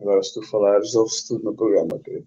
Agora, se tu falares, ouve-se tudo no programa, querido.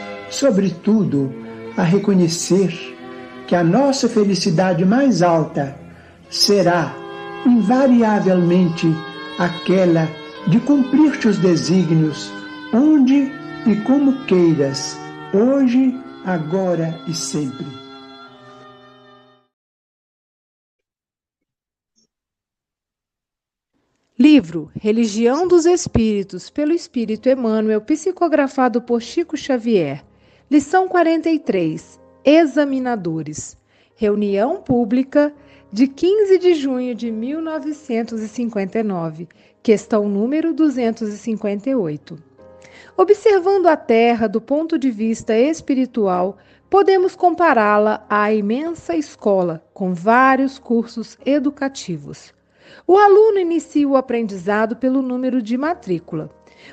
sobretudo, a reconhecer que a nossa felicidade mais alta será invariavelmente aquela de cumprir teus desígnios onde e como queiras, hoje, agora e sempre. Livro Religião dos Espíritos, pelo Espírito Emmanuel, psicografado por Chico Xavier. Lição 43: Examinadores. Reunião pública de 15 de junho de 1959, questão número 258. Observando a Terra do ponto de vista espiritual, podemos compará-la à imensa escola com vários cursos educativos. O aluno inicia o aprendizado pelo número de matrícula.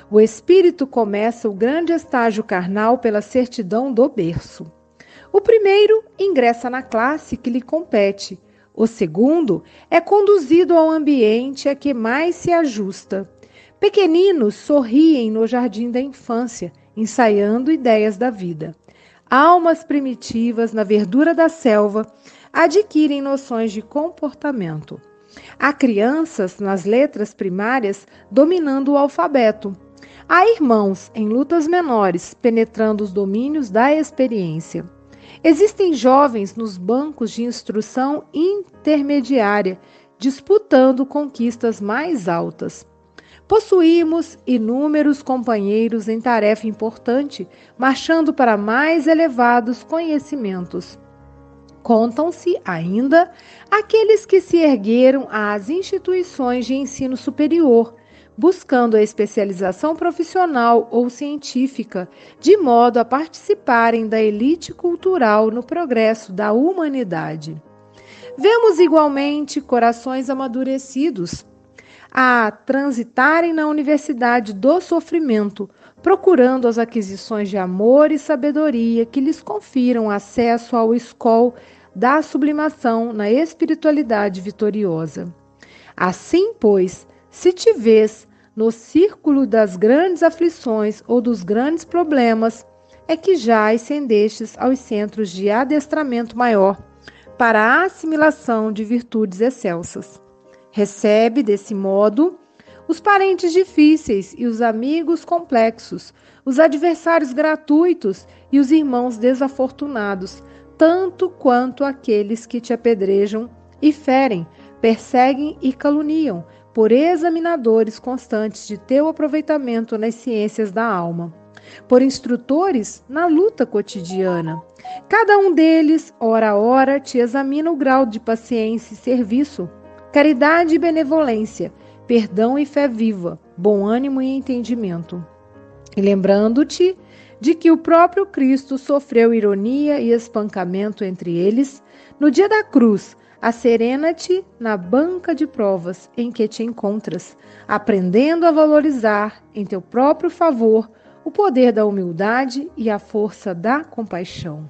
O espírito começa o grande estágio carnal pela certidão do berço. O primeiro ingressa na classe que lhe compete. O segundo é conduzido ao ambiente a que mais se ajusta. Pequeninos sorriem no jardim da infância, ensaiando ideias da vida. Almas primitivas na verdura da selva adquirem noções de comportamento. Há crianças nas letras primárias dominando o alfabeto. Há irmãos em lutas menores penetrando os domínios da experiência. Existem jovens nos bancos de instrução intermediária disputando conquistas mais altas. Possuímos inúmeros companheiros em tarefa importante, marchando para mais elevados conhecimentos. Contam-se ainda aqueles que se ergueram às instituições de ensino superior, buscando a especialização profissional ou científica, de modo a participarem da elite cultural no progresso da humanidade. Vemos igualmente corações amadurecidos a transitarem na universidade do sofrimento, procurando as aquisições de amor e sabedoria que lhes confiram acesso ao escol da sublimação na espiritualidade vitoriosa. Assim, pois, se te vês no círculo das grandes aflições ou dos grandes problemas, é que já ascendestes aos centros de adestramento maior para a assimilação de virtudes excelsas. Recebe, desse modo, os parentes difíceis e os amigos complexos, os adversários gratuitos e os irmãos desafortunados, tanto quanto aqueles que te apedrejam e ferem, perseguem e caluniam, por examinadores constantes de teu aproveitamento nas ciências da alma. por instrutores na luta cotidiana. Cada um deles, hora a hora, te examina o grau de paciência e serviço, caridade e benevolência, perdão e fé viva, bom ânimo e entendimento. E lembrando-te de que o próprio Cristo sofreu ironia e espancamento entre eles, no dia da cruz, Acerena-te na banca de provas em que te encontras, aprendendo a valorizar em teu próprio favor o poder da humildade e a força da compaixão.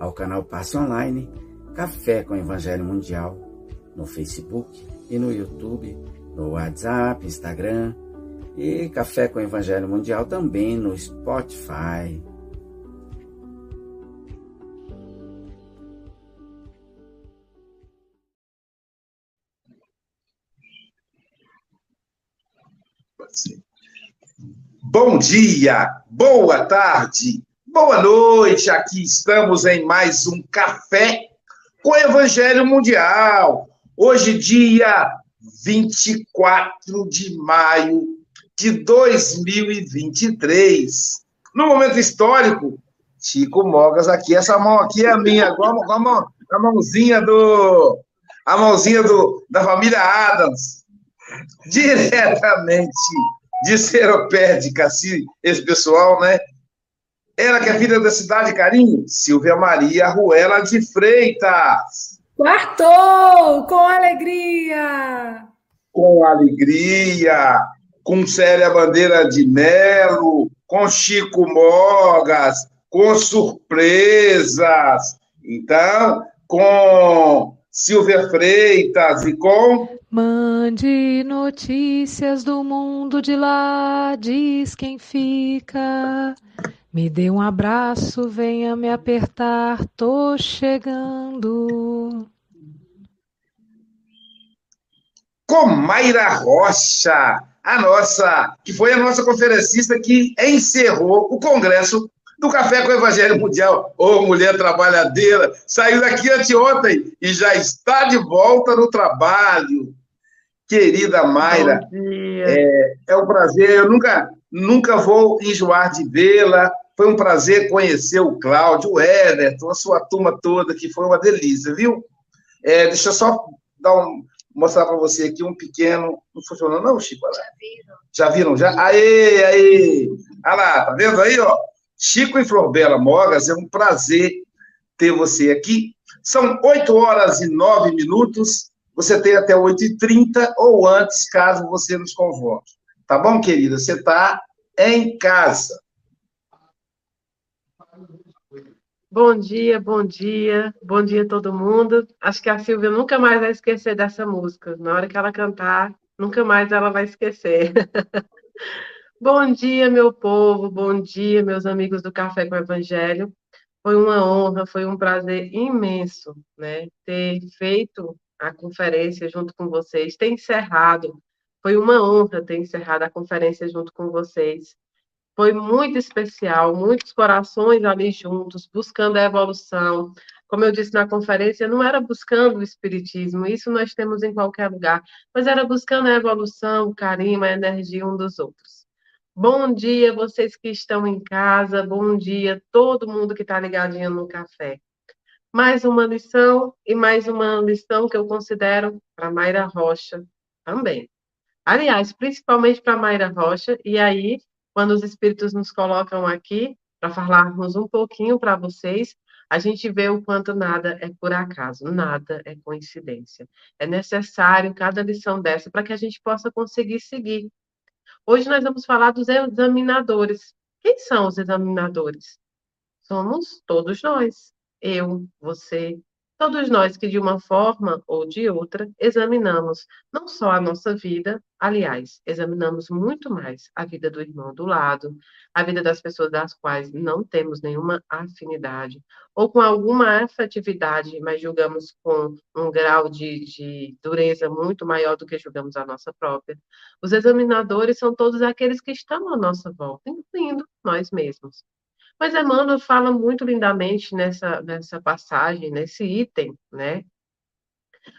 ao canal Passe Online, Café com Evangelho Mundial, no Facebook e no YouTube no WhatsApp, Instagram e Café com Evangelho Mundial também no Spotify. Bom dia, boa tarde, boa noite. Aqui estamos em mais um Café com Evangelho Mundial. Hoje, dia 24 de maio de 2023. No momento histórico, Chico Mogas aqui, essa mão aqui é minha, igual a, mão, a mãozinha do a mãozinha do, da família Adams, diretamente de Seropédica, assim, esse pessoal, né? Ela que é filha da cidade, carinho, Silvia Maria Ruela de Freitas. Quartou! Com alegria! Com alegria! Com Célia Bandeira de Melo, com Chico Mogas, com surpresas. Então, com Silvia Freitas e com. Mande notícias do mundo de lá, diz quem fica. Me dê um abraço, venha me apertar, tô chegando. Com Mayra Rocha, a nossa, que foi a nossa conferencista que encerrou o congresso do Café com o Evangelho Mundial. Ô, oh, mulher trabalhadeira, saiu daqui anteontem e já está de volta no trabalho. Querida Mayra, é, é um prazer, eu nunca, nunca vou enjoar de vê-la, foi um prazer conhecer o Cláudio, o Everton, a sua turma toda, que foi uma delícia, viu? É, deixa eu só dar um, mostrar para você aqui um pequeno. Não funcionou, não, Chico? Já viram. Já viram? Já? Aê, aê! Olha lá, tá vendo aí, ó? Chico e Florbela Mogas, é um prazer ter você aqui. São 8 horas e 9 minutos. Você tem até 8h30 ou antes, caso você nos convoque. Tá bom, querida? Você está em casa. Bom dia, bom dia, bom dia todo mundo. Acho que a Silvia nunca mais vai esquecer dessa música. Na hora que ela cantar, nunca mais ela vai esquecer. bom dia, meu povo, bom dia, meus amigos do Café com o Evangelho. Foi uma honra, foi um prazer imenso, né, ter feito a conferência junto com vocês, ter encerrado. Foi uma honra ter encerrado a conferência junto com vocês. Foi muito especial, muitos corações ali juntos, buscando a evolução. Como eu disse na conferência, não era buscando o espiritismo, isso nós temos em qualquer lugar, mas era buscando a evolução, o carinho, a energia um dos outros. Bom dia, vocês que estão em casa, bom dia, todo mundo que está ligadinho no café. Mais uma lição e mais uma lição que eu considero para Mayra Rocha também. Aliás, principalmente para Mayra Rocha, e aí quando os espíritos nos colocam aqui para falarmos um pouquinho para vocês, a gente vê o quanto nada é por acaso, nada é coincidência. É necessário cada lição dessa para que a gente possa conseguir seguir. Hoje nós vamos falar dos examinadores. Quem são os examinadores? Somos todos nós. Eu, você, Todos nós que, de uma forma ou de outra, examinamos não só a nossa vida, aliás, examinamos muito mais a vida do irmão do lado, a vida das pessoas das quais não temos nenhuma afinidade, ou com alguma afetividade, mas julgamos com um grau de, de dureza muito maior do que julgamos a nossa própria. Os examinadores são todos aqueles que estão à nossa volta, incluindo nós mesmos. Mas Emmanuel fala muito lindamente nessa, nessa passagem, nesse item, né?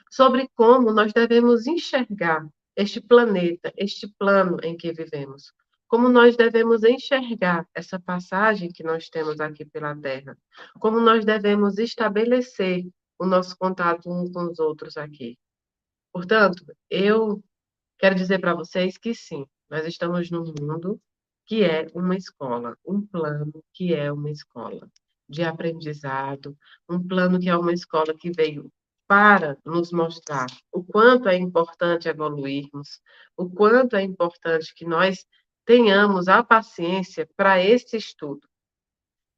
Sobre como nós devemos enxergar este planeta, este plano em que vivemos. Como nós devemos enxergar essa passagem que nós temos aqui pela Terra. Como nós devemos estabelecer o nosso contato uns com os outros aqui. Portanto, eu quero dizer para vocês que sim, nós estamos num mundo que é uma escola, um plano que é uma escola de aprendizado, um plano que é uma escola que veio para nos mostrar o quanto é importante evoluirmos, o quanto é importante que nós tenhamos a paciência para esse estudo.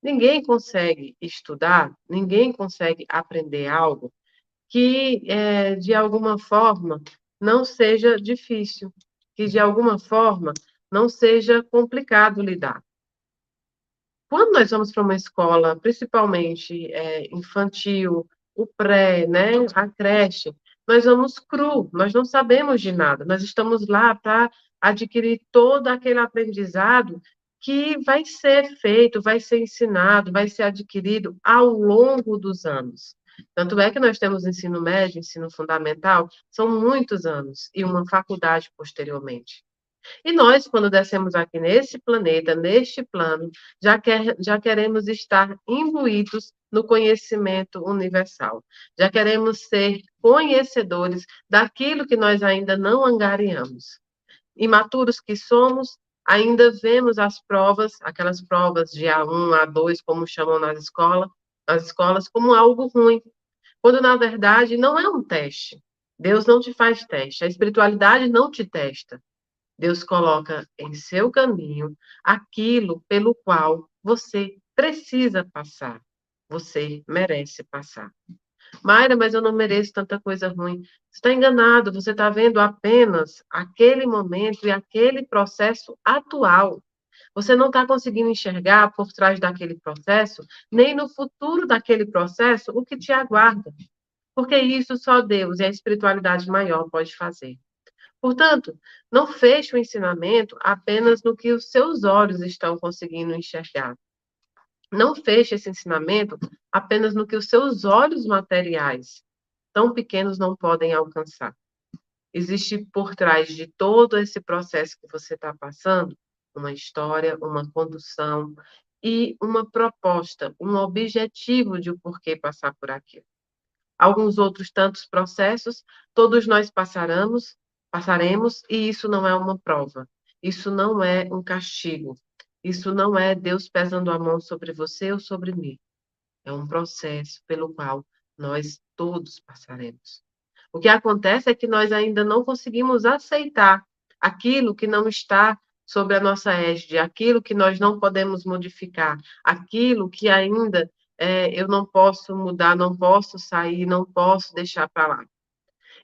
Ninguém consegue estudar, ninguém consegue aprender algo que, é, de alguma forma, não seja difícil, que, de alguma forma, não seja complicado lidar. Quando nós vamos para uma escola, principalmente é, infantil, o pré, né, a creche, nós vamos cru, nós não sabemos de nada, nós estamos lá para adquirir todo aquele aprendizado que vai ser feito, vai ser ensinado, vai ser adquirido ao longo dos anos. Tanto é que nós temos ensino médio, ensino fundamental, são muitos anos, e uma faculdade posteriormente. E nós, quando descemos aqui nesse planeta, neste plano, já, quer, já queremos estar imbuídos no conhecimento universal. Já queremos ser conhecedores daquilo que nós ainda não angariamos. Imaturos que somos, ainda vemos as provas, aquelas provas de A1, A2, como chamam nas escolas, nas escolas, como algo ruim. Quando, na verdade, não é um teste. Deus não te faz teste. A espiritualidade não te testa. Deus coloca em seu caminho aquilo pelo qual você precisa passar. Você merece passar. Mayra, mas eu não mereço tanta coisa ruim. Você está enganado, você está vendo apenas aquele momento e aquele processo atual. Você não está conseguindo enxergar por trás daquele processo, nem no futuro daquele processo, o que te aguarda. Porque isso só Deus e a espiritualidade maior pode fazer. Portanto, não feche o ensinamento apenas no que os seus olhos estão conseguindo enxergar. Não feche esse ensinamento apenas no que os seus olhos materiais, tão pequenos, não podem alcançar. Existe por trás de todo esse processo que você está passando uma história, uma condução e uma proposta, um objetivo de o porquê passar por aquilo. Alguns outros tantos processos, todos nós passaremos, passaremos, e isso não é uma prova, isso não é um castigo, isso não é Deus pesando a mão sobre você ou sobre mim. É um processo pelo qual nós todos passaremos. O que acontece é que nós ainda não conseguimos aceitar aquilo que não está sobre a nossa égide, aquilo que nós não podemos modificar, aquilo que ainda é, eu não posso mudar, não posso sair, não posso deixar para lá.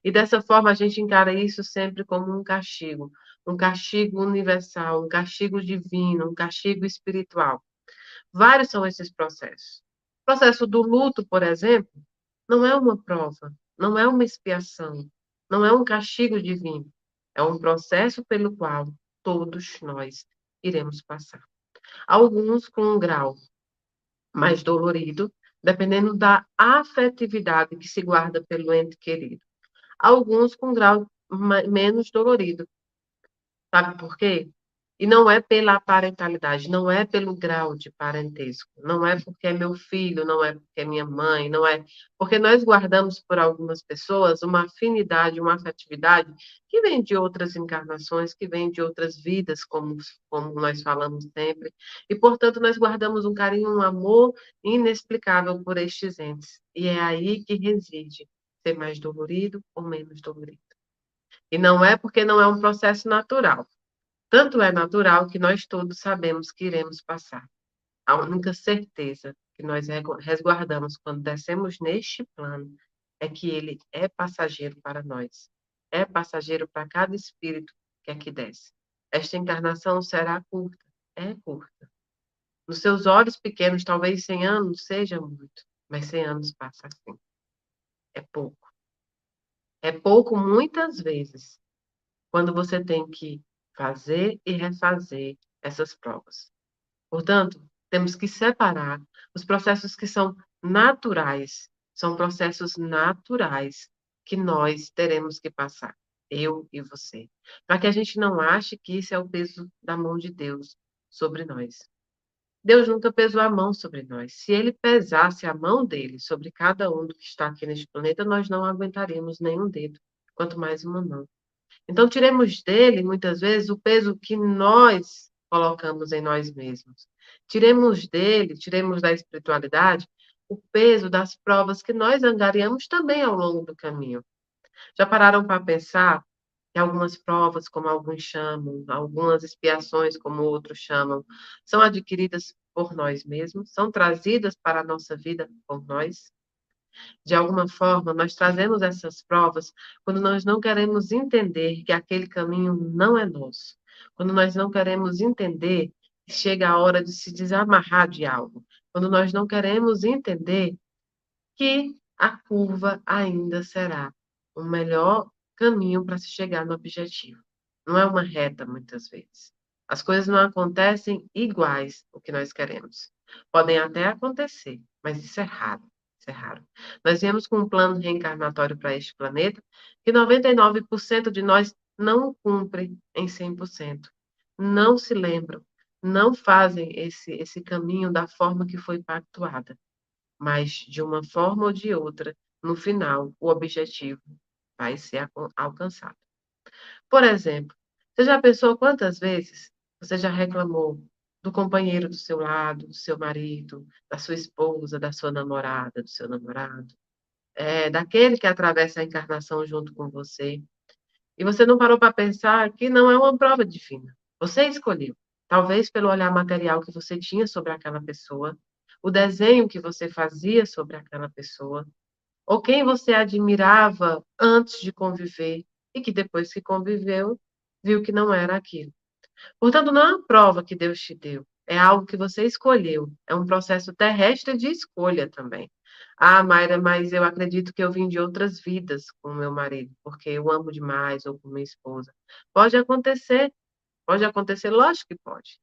E dessa forma a gente encara isso sempre como um castigo, um castigo universal, um castigo divino, um castigo espiritual. Vários são esses processos. O processo do luto, por exemplo, não é uma prova, não é uma expiação, não é um castigo divino. É um processo pelo qual todos nós iremos passar. Alguns com um grau mais dolorido, dependendo da afetividade que se guarda pelo ente querido alguns com grau menos dolorido. Sabe por quê? E não é pela parentalidade, não é pelo grau de parentesco, não é porque é meu filho, não é porque é minha mãe, não é porque nós guardamos por algumas pessoas uma afinidade, uma afetividade que vem de outras encarnações, que vem de outras vidas, como, como nós falamos sempre, e portanto nós guardamos um carinho, um amor inexplicável por estes entes. E é aí que reside ser mais dolorido ou menos dolorido. E não é porque não é um processo natural. Tanto é natural que nós todos sabemos que iremos passar. A única certeza que nós resguardamos quando descemos neste plano é que ele é passageiro para nós. É passageiro para cada espírito que aqui desce. Esta encarnação será curta. É curta. Nos seus olhos pequenos, talvez 100 anos seja muito, mas 100 anos passa assim. É pouco. É pouco muitas vezes, quando você tem que fazer e refazer essas provas. Portanto, temos que separar os processos que são naturais, são processos naturais que nós teremos que passar, eu e você, para que a gente não ache que isso é o peso da mão de Deus sobre nós. Deus nunca pesou a mão sobre nós. Se ele pesasse a mão dele sobre cada um do que está aqui neste planeta, nós não aguentaríamos nenhum dedo, quanto mais uma mão. Então, tiremos dele, muitas vezes, o peso que nós colocamos em nós mesmos. Tiremos dele, tiremos da espiritualidade o peso das provas que nós angariamos também ao longo do caminho. Já pararam para pensar algumas provas, como alguns chamam, algumas expiações, como outros chamam, são adquiridas por nós mesmos, são trazidas para a nossa vida por nós? De alguma forma, nós trazemos essas provas quando nós não queremos entender que aquele caminho não é nosso, quando nós não queremos entender que chega a hora de se desamarrar de algo, quando nós não queremos entender que a curva ainda será o melhor caminho para se chegar no objetivo. Não é uma reta, muitas vezes. As coisas não acontecem iguais o que nós queremos. Podem até acontecer, mas isso é raro. Isso é raro. Nós viemos com um plano reencarnatório para este planeta que 99% de nós não cumpre em 100%. Não se lembram, não fazem esse, esse caminho da forma que foi pactuada. Mas, de uma forma ou de outra, no final, o objetivo vai ser alcançado. Por exemplo, você já pensou quantas vezes você já reclamou do companheiro do seu lado, do seu marido, da sua esposa, da sua namorada, do seu namorado, é, daquele que atravessa a encarnação junto com você. E você não parou para pensar que não é uma prova divina. Você escolheu, talvez pelo olhar material que você tinha sobre aquela pessoa, o desenho que você fazia sobre aquela pessoa, ou quem você admirava antes de conviver e que depois que conviveu, viu que não era aquilo. Portanto, não é uma prova que Deus te deu, é algo que você escolheu, é um processo terrestre de escolha também. Ah, Mayra, mas eu acredito que eu vim de outras vidas com meu marido, porque eu amo demais, ou com minha esposa. Pode acontecer, pode acontecer, lógico que pode,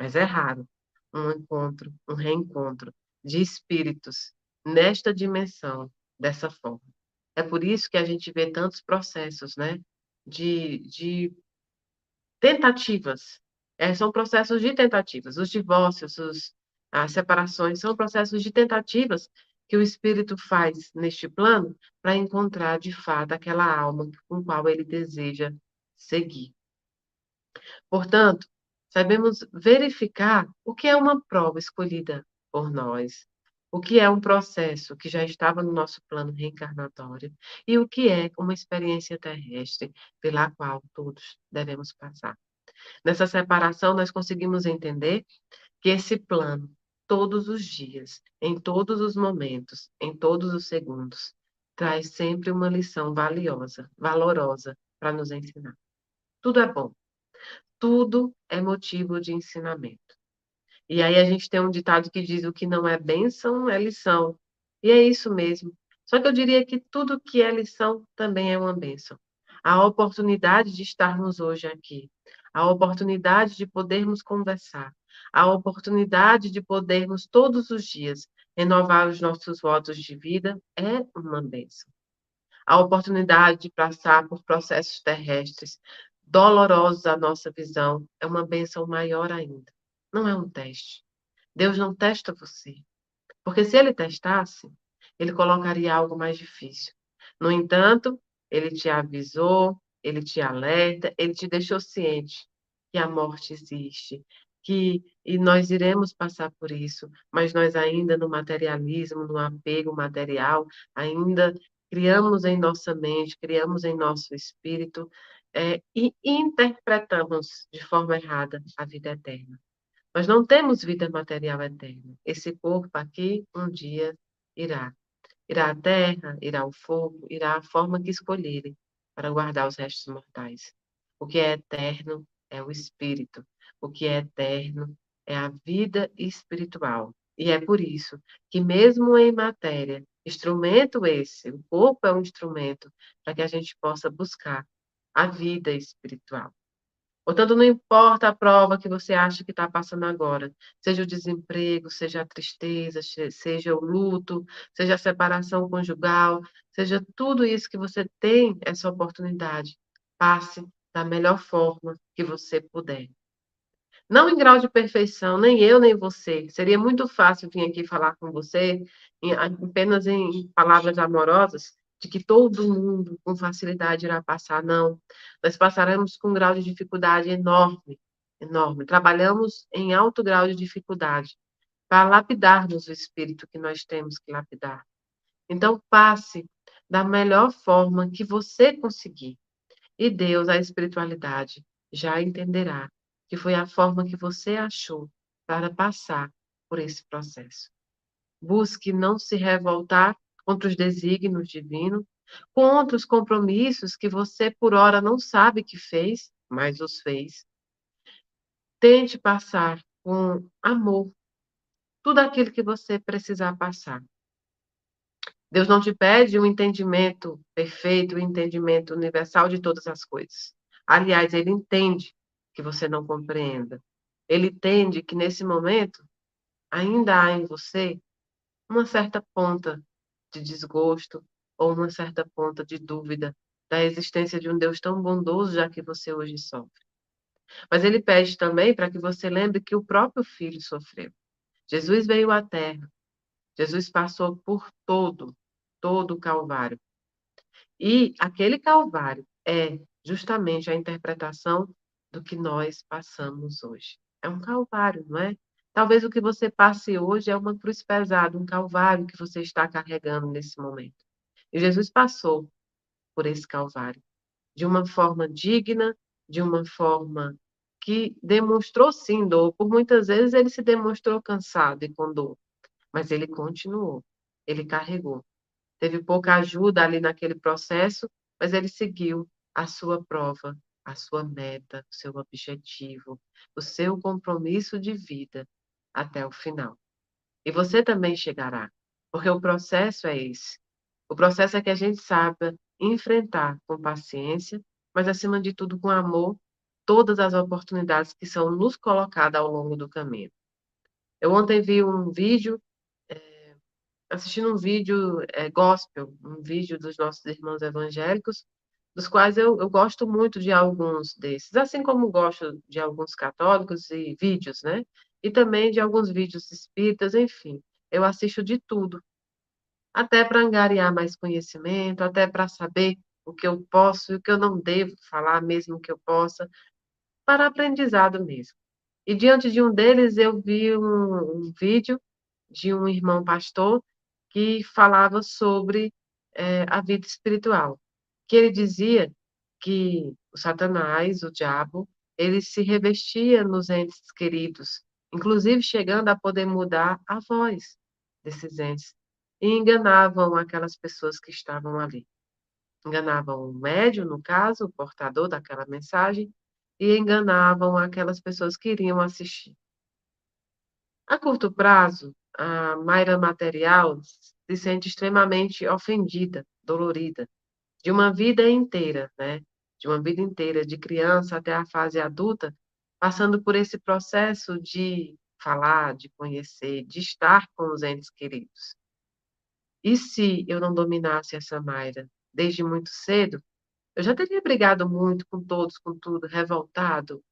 mas é raro um encontro, um reencontro de espíritos nesta dimensão dessa forma. É por isso que a gente vê tantos processos, né, de, de tentativas. É, são processos de tentativas. Os divórcios, os, as separações são processos de tentativas que o espírito faz neste plano para encontrar de fato aquela alma com qual ele deseja seguir. Portanto, sabemos verificar o que é uma prova escolhida por nós, o que é um processo que já estava no nosso plano reencarnatório e o que é uma experiência terrestre pela qual todos devemos passar. Nessa separação, nós conseguimos entender que esse plano, todos os dias, em todos os momentos, em todos os segundos, traz sempre uma lição valiosa, valorosa para nos ensinar. Tudo é bom. Tudo é motivo de ensinamento. E aí a gente tem um ditado que diz o que não é bênção é lição. E é isso mesmo. Só que eu diria que tudo que é lição também é uma bênção. A oportunidade de estarmos hoje aqui, a oportunidade de podermos conversar, a oportunidade de podermos todos os dias renovar os nossos votos de vida é uma bênção. A oportunidade de passar por processos terrestres dolorosos à nossa visão é uma bênção maior ainda. Não é um teste. Deus não testa você. Porque se ele testasse, ele colocaria algo mais difícil. No entanto, ele te avisou, ele te alerta, ele te deixou ciente que a morte existe, que e nós iremos passar por isso, mas nós ainda no materialismo, no apego material, ainda criamos em nossa mente, criamos em nosso espírito é, e interpretamos de forma errada a vida eterna. Nós não temos vida material eterna. Esse corpo aqui um dia irá. Irá à terra, irá ao fogo, irá à forma que escolherem para guardar os restos mortais. O que é eterno é o espírito. O que é eterno é a vida espiritual. E é por isso que, mesmo em matéria, instrumento esse, o corpo é um instrumento para que a gente possa buscar a vida espiritual. Portanto, não importa a prova que você acha que está passando agora, seja o desemprego, seja a tristeza, seja o luto, seja a separação conjugal, seja tudo isso que você tem essa oportunidade, passe da melhor forma que você puder. Não em grau de perfeição, nem eu, nem você. Seria muito fácil vir aqui falar com você apenas em palavras amorosas, de que todo mundo com facilidade irá passar. Não. Nós passaremos com um grau de dificuldade enorme, enorme. Trabalhamos em alto grau de dificuldade para lapidarmos o espírito que nós temos que lapidar. Então, passe da melhor forma que você conseguir. E Deus, a espiritualidade, já entenderá que foi a forma que você achou para passar por esse processo. Busque não se revoltar contra os desígnios divinos, contra os compromissos que você por hora não sabe que fez, mas os fez. Tente passar com amor tudo aquilo que você precisar passar. Deus não te pede um entendimento perfeito, um entendimento universal de todas as coisas. Aliás, ele entende que você não compreenda. Ele entende que nesse momento ainda há em você uma certa ponta de desgosto ou uma certa ponta de dúvida da existência de um Deus tão bondoso, já que você hoje sofre. Mas ele pede também para que você lembre que o próprio filho sofreu. Jesus veio à terra. Jesus passou por todo todo o Calvário. E aquele Calvário é justamente a interpretação do que nós passamos hoje. É um Calvário, não é? Talvez o que você passe hoje é uma cruz pesada, um Calvário que você está carregando nesse momento. E Jesus passou por esse Calvário de uma forma digna, de uma forma que demonstrou sim dor. Por muitas vezes ele se demonstrou cansado e com dor, mas ele continuou, ele carregou teve pouca ajuda ali naquele processo, mas ele seguiu a sua prova, a sua meta, o seu objetivo, o seu compromisso de vida até o final. E você também chegará, porque o processo é esse. O processo é que a gente saiba enfrentar com paciência, mas acima de tudo com amor, todas as oportunidades que são nos colocadas ao longo do caminho. Eu ontem vi um vídeo assistindo um vídeo é, gospel, um vídeo dos nossos irmãos evangélicos, dos quais eu, eu gosto muito de alguns desses, assim como gosto de alguns católicos e vídeos, né? E também de alguns vídeos espíritas, enfim, eu assisto de tudo, até para angariar mais conhecimento, até para saber o que eu posso e o que eu não devo falar, mesmo que eu possa, para aprendizado mesmo. E diante de um deles, eu vi um, um vídeo de um irmão pastor que falava sobre é, a vida espiritual, que ele dizia que o Satanás, o diabo, ele se revestia nos entes queridos, inclusive chegando a poder mudar a voz desses entes, e enganavam aquelas pessoas que estavam ali. Enganavam o médium, no caso, o portador daquela mensagem, e enganavam aquelas pessoas que iriam assistir. A curto prazo, a Mayra Material se sente extremamente ofendida, dolorida, de uma vida inteira, né? De uma vida inteira, de criança até a fase adulta, passando por esse processo de falar, de conhecer, de estar com os entes queridos. E se eu não dominasse essa Mayra desde muito cedo, eu já teria brigado muito com todos, com tudo, revoltado,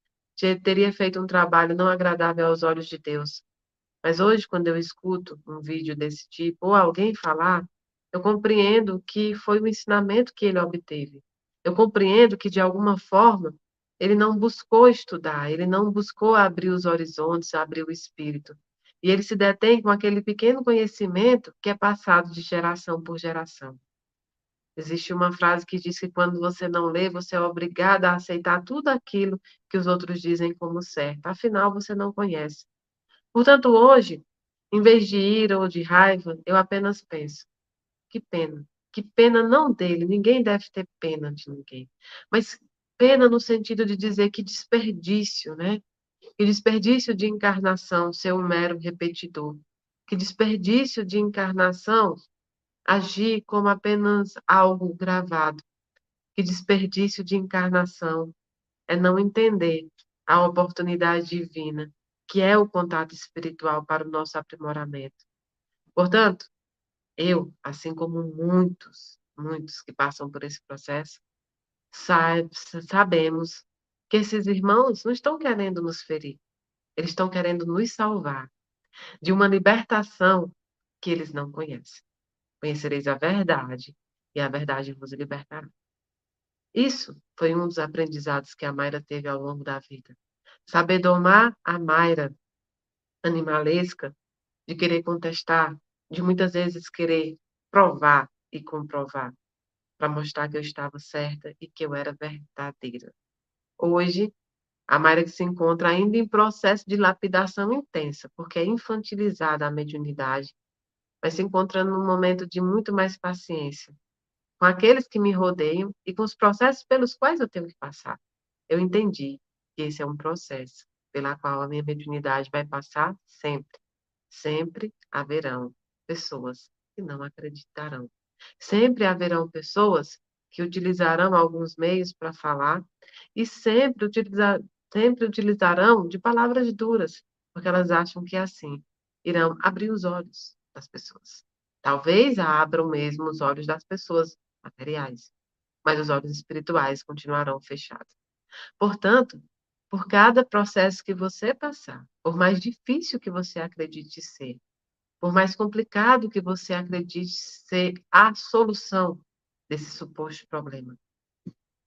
teria feito um trabalho não agradável aos olhos de Deus. Mas hoje, quando eu escuto um vídeo desse tipo, ou alguém falar, eu compreendo que foi o ensinamento que ele obteve. Eu compreendo que, de alguma forma, ele não buscou estudar, ele não buscou abrir os horizontes, abrir o espírito. E ele se detém com aquele pequeno conhecimento que é passado de geração por geração. Existe uma frase que diz que quando você não lê, você é obrigado a aceitar tudo aquilo que os outros dizem como certo. Afinal, você não conhece Portanto, hoje, em vez de ira ou de raiva, eu apenas penso: que pena. Que pena não dele, ninguém deve ter pena de ninguém. Mas pena no sentido de dizer que desperdício, né? Que desperdício de encarnação ser um mero repetidor. Que desperdício de encarnação agir como apenas algo gravado. Que desperdício de encarnação é não entender a oportunidade divina, que é o contato espiritual para o nosso aprimoramento. Portanto, eu, assim como muitos, muitos que passam por esse processo, sabemos que esses irmãos não estão querendo nos ferir, eles estão querendo nos salvar de uma libertação que eles não conhecem. Conhecereis a verdade, e a verdade vos libertará. Isso foi um dos aprendizados que a Mayra teve ao longo da vida. Saber domar a Mayra animalesca, de querer contestar, de muitas vezes querer provar e comprovar, para mostrar que eu estava certa e que eu era verdadeira. Hoje, a Mayra que se encontra ainda em processo de lapidação intensa, porque é infantilizada a mediunidade, mas se encontrando num momento de muito mais paciência com aqueles que me rodeiam e com os processos pelos quais eu tenho que passar. Eu entendi que esse é um processo pela qual a minha mediunidade vai passar sempre. Sempre haverão pessoas que não acreditarão. Sempre haverão pessoas que utilizarão alguns meios para falar e sempre, utilizar, sempre utilizarão de palavras duras, porque elas acham que é assim irão abrir os olhos das pessoas. Talvez abram mesmo os olhos das pessoas materiais, mas os olhos espirituais continuarão fechados. Portanto, por cada processo que você passar, por mais difícil que você acredite ser, por mais complicado que você acredite ser a solução desse suposto problema.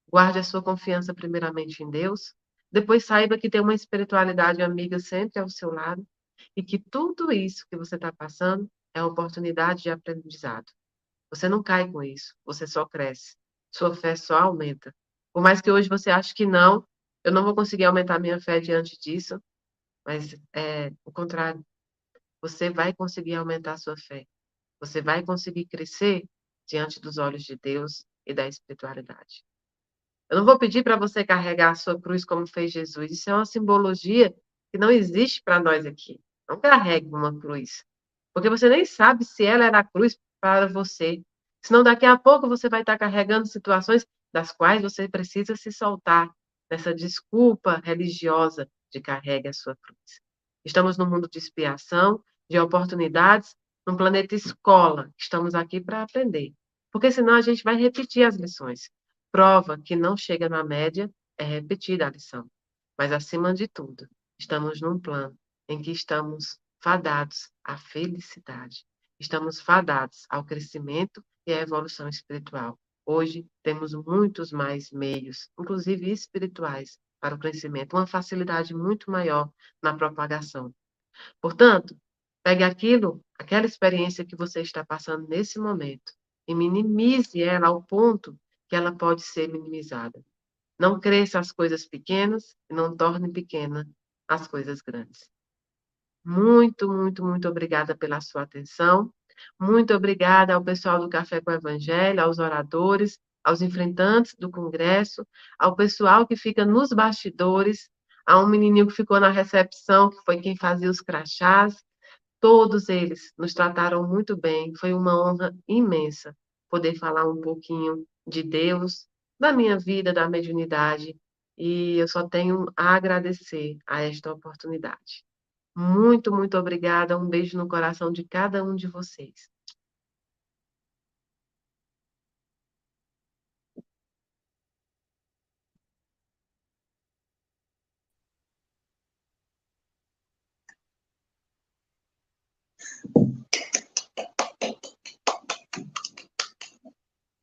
Guarde a sua confiança primeiramente em Deus, depois saiba que tem uma espiritualidade amiga sempre ao seu lado e que tudo isso que você está passando é uma oportunidade de aprendizado. Você não cai com isso, você só cresce. Sua fé só aumenta. Por mais que hoje você ache que não, eu não vou conseguir aumentar minha fé diante disso, mas é o contrário. Você vai conseguir aumentar sua fé. Você vai conseguir crescer diante dos olhos de Deus e da espiritualidade. Eu não vou pedir para você carregar a sua cruz como fez Jesus. Isso é uma simbologia que não existe para nós aqui. Não carregue uma cruz. Porque você nem sabe se ela era a cruz para você. Senão, daqui a pouco, você vai estar carregando situações das quais você precisa se soltar dessa desculpa religiosa de carregue a sua cruz. Estamos no mundo de expiação de oportunidades no planeta escola. Estamos aqui para aprender. Porque senão a gente vai repetir as lições. Prova que não chega na média é repetida a lição. Mas, acima de tudo, estamos num plano em que estamos fadados à felicidade. Estamos fadados ao crescimento e à evolução espiritual. Hoje temos muitos mais meios, inclusive espirituais, para o crescimento, uma facilidade muito maior na propagação. Portanto, Pegue aquilo, aquela experiência que você está passando nesse momento e minimize ela ao ponto que ela pode ser minimizada. Não cresça as coisas pequenas e não torne pequena as coisas grandes. Muito, muito, muito obrigada pela sua atenção. Muito obrigada ao pessoal do Café com o Evangelho, aos oradores, aos enfrentantes do Congresso, ao pessoal que fica nos bastidores, a um menininho que ficou na recepção, que foi quem fazia os crachás, Todos eles nos trataram muito bem, foi uma honra imensa poder falar um pouquinho de Deus, da minha vida, da mediunidade, e eu só tenho a agradecer a esta oportunidade. Muito, muito obrigada. Um beijo no coração de cada um de vocês.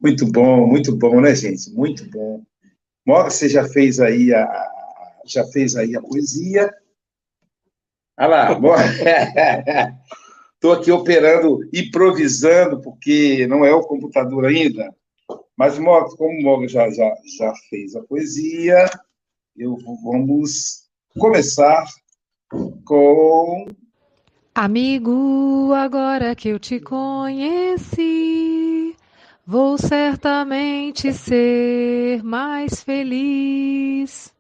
Muito bom, muito bom, né, gente? Muito bom. Mora, você já fez aí a já fez aí a poesia. Olha lá, estou aqui operando, improvisando, porque não é o computador ainda. Mas, como o já, já, já fez a poesia, eu vamos começar com Amigo, agora que eu te conheci, vou certamente ser mais feliz.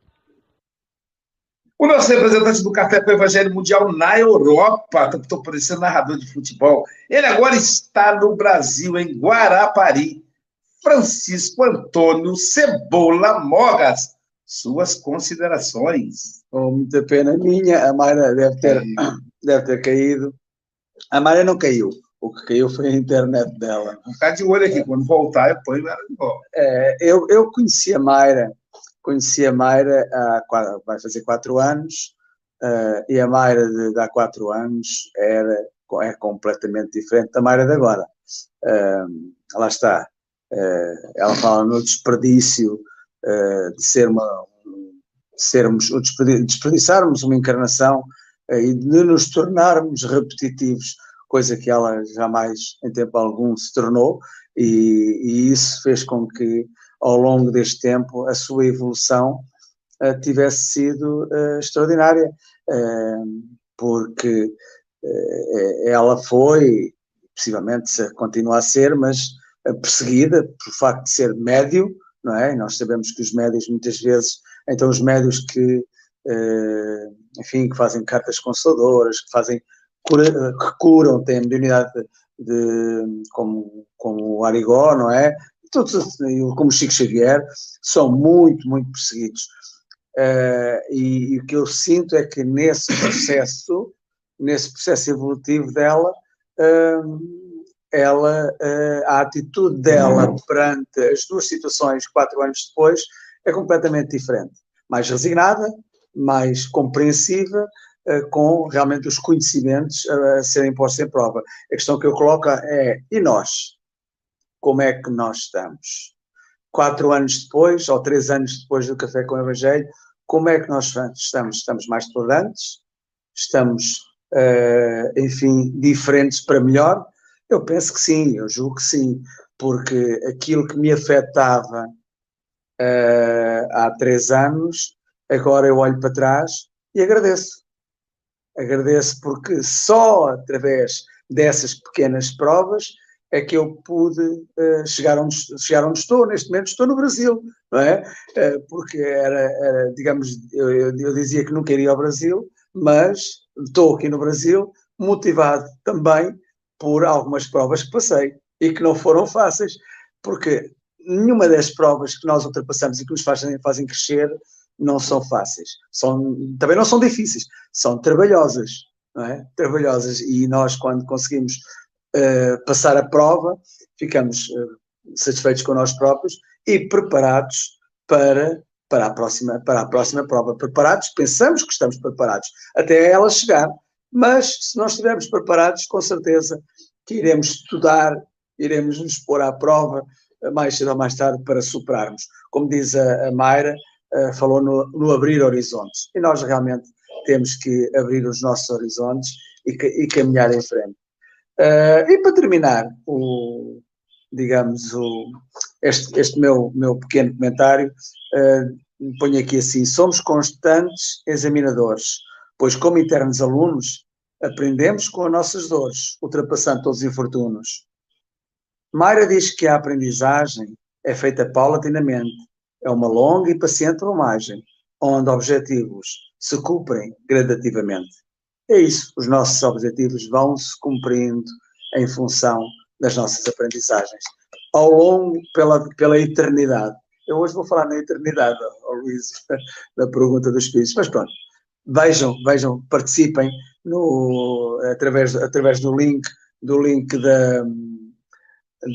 O nosso representante do Café com o Evangelho Mundial na Europa, estou parecendo narrador de futebol, ele agora está no Brasil, em Guarapari. Francisco Antônio Cebola Mogas, suas considerações. Oh, muita pena minha, a Mayra deve ter, deve ter caído. A Mayra não caiu, o que caiu foi a internet dela. Ficar de olho aqui, quando voltar eu ponho ela de volta. É, eu, eu conheci a Mayra Conheci a Mayra há, vai fazer quatro anos, uh, e a Mayra de, de, há quatro anos era, é completamente diferente da Mayra de agora. Uh, lá está. Uh, ela fala no desperdício de ser uma, de sermos, desperdiçarmos uma encarnação e de nos tornarmos repetitivos, coisa que ela jamais, em tempo algum, se tornou, e, e isso fez com que ao longo deste tempo, a sua evolução uh, tivesse sido uh, extraordinária, uh, porque ela foi, possivelmente continua a ser, mas perseguida por facto de ser médio, não é? E nós sabemos que os médios muitas vezes, então os médios que, enfim, que fazem cartas consoladoras, que fazem, cura, que curam, têm mediunidade de, de, como, como o Arigó, não é? todos, como Chico Xavier, são muito, muito perseguidos. Uh, e, e, o que eu sinto é que nesse processo, nesse processo evolutivo dela, uh, ela, uh, a atitude dela perante as duas situações quatro anos depois é completamente diferente. Mais resignada, mais compreensiva, com realmente os conhecimentos a serem postos em prova. A questão que eu coloco é, e nós? como é que nós estamos. Quatro anos depois, ou três anos depois do Café com o Evangelho, como é que nós estamos? Estamos mais tolerantes? Estamos, uh, enfim, diferentes para melhor? Eu penso que sim, eu julgo que sim, porque aquilo que me afetava uh, há três anos, agora eu olho para trás e agradeço. Agradeço porque só através dessas pequenas provas é que eu pude uh, chegar, onde, chegar onde estou. Neste momento estou no Brasil, não é? Uh, porque era, era digamos, eu, eu, dizia que nunca iria ao Brasil, mas estou aqui no Brasil motivado também por algumas provas que passei e que não foram fáceis, porque nenhuma das provas que nós ultrapassamos e que nos fazem, fazem crescer não são fáceis. São, também não são difíceis, são trabalhosas, não é? Trabalhosas. E nós, quando conseguimos uh, passar a prova, ficamos uh, satisfeitos com nós próprios e preparados para, para, a próxima, para a próxima prova. Preparados, pensamos que estamos preparados até ela chegar, mas se nós estivermos preparados, com certeza que iremos estudar, iremos nos pôr à prova eh, mais cedo ou mais tarde para superarmos. Como diz a, a Mayra, uh, falou no, no, abrir horizontes. E nós realmente temos que abrir os nossos horizontes e, e caminhar em frente. Uh, e para terminar, o, digamos, o, este, este meu, meu pequeno comentário, uh, ponho aqui assim: somos constantes examinadores, pois, como internos alunos, aprendemos com as nossas dores, ultrapassando todos os infortúnios. Mayra diz que a aprendizagem é feita paulatinamente, é uma longa e paciente romagem, onde objetivos se cumprem gradativamente. É isso, os nossos objetivos vão se cumprindo em função das nossas aprendizagens, ao longo, pela, pela eternidade. Eu hoje vou falar na eternidade, oh, Luís, na pergunta dos filhos, mas pronto, vejam, vejam, participem no, através, através do link, do link da,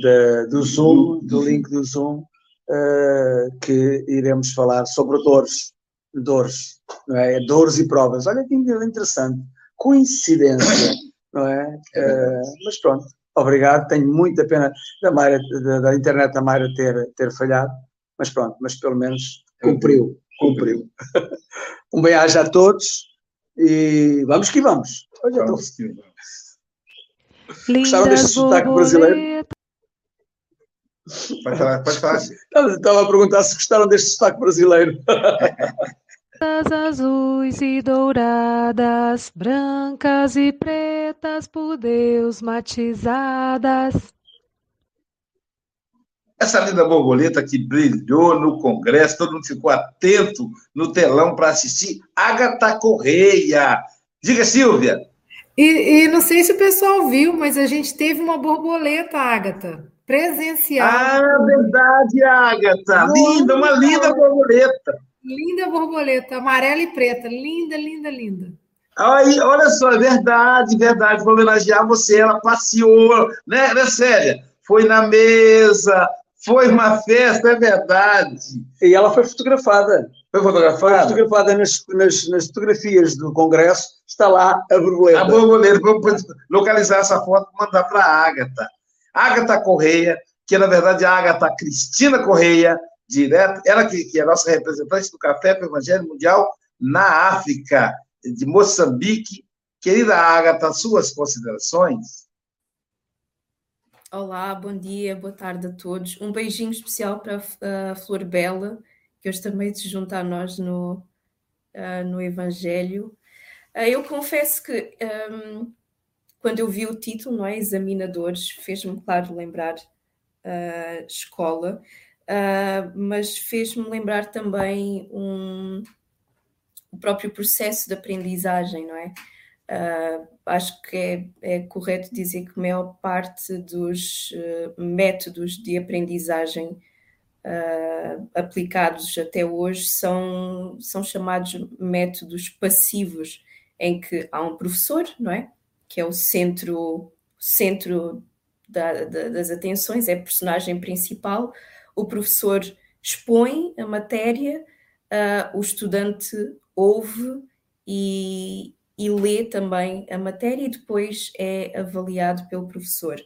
da, do Zoom, do link do Zoom, uh, que iremos falar sobre dores, dores, não é? Dores e provas. Olha que interessante coincidência, não é? Uh, mas pronto, obrigado. Tenho muita pena da, Mayra, da, da, internet da Mayra ter, ter falhado, mas pronto, mas pelo menos cumpriu, cumpriu. um bem-aja a todos e vamos que vamos. Olha, vamos que vamos. Gostaram deste sotaque brasileiro? Pode falar, pode falar. Estava, estava a perguntar se gostaram deste sotaque brasileiro. azuis e douradas, brancas e pretas por Deus matizadas. Essa linda borboleta que brilhou no Congresso, todo mundo ficou atento no telão para assistir. Agatha Correia. Diga, Silvia. E, e, não sei se o pessoal viu, mas a gente teve uma borboleta, Agatha, presencial. Ah, verdade, Agatha. Linda, uma linda borboleta. Linda borboleta, amarela e preta. Linda, linda, linda. Aí, olha só, é verdade, verdade. Vou homenagear você. Ela passeou, né, né Célia? Foi na mesa, foi uma festa, é verdade. E ela foi fotografada. Foi fotografada? Foi fotografada nas, nas, nas fotografias do Congresso. Está lá a borboleta. A borboleta. Vamos localizar essa foto e mandar para a Ágata. Ágata Correia, que na verdade é a Ágata Cristina Correia, direto, ela que, que é nossa representante do Café para o Evangelho Mundial na África, de Moçambique. Querida Agatha, suas considerações? Olá, bom dia, boa tarde a todos. Um beijinho especial para a Flor Bela, que hoje também se junta a nós no, uh, no Evangelho. Uh, eu confesso que um, quando eu vi o título, não é? Examinadores, fez-me, claro, lembrar uh, escola uh, mas fez-me lembrar também um, o próprio processo de aprendizagem, não é? Uh, acho que é, é, correto dizer que a maior parte dos métodos de aprendizagem uh, aplicados até hoje são, são chamados métodos passivos, em que há um professor, não é? Que é o centro, centro da, da, das atenções, é a personagem principal, o professor expõe a matéria, uh, o estudante ouve e, e, lê também a matéria e depois é avaliado pelo professor.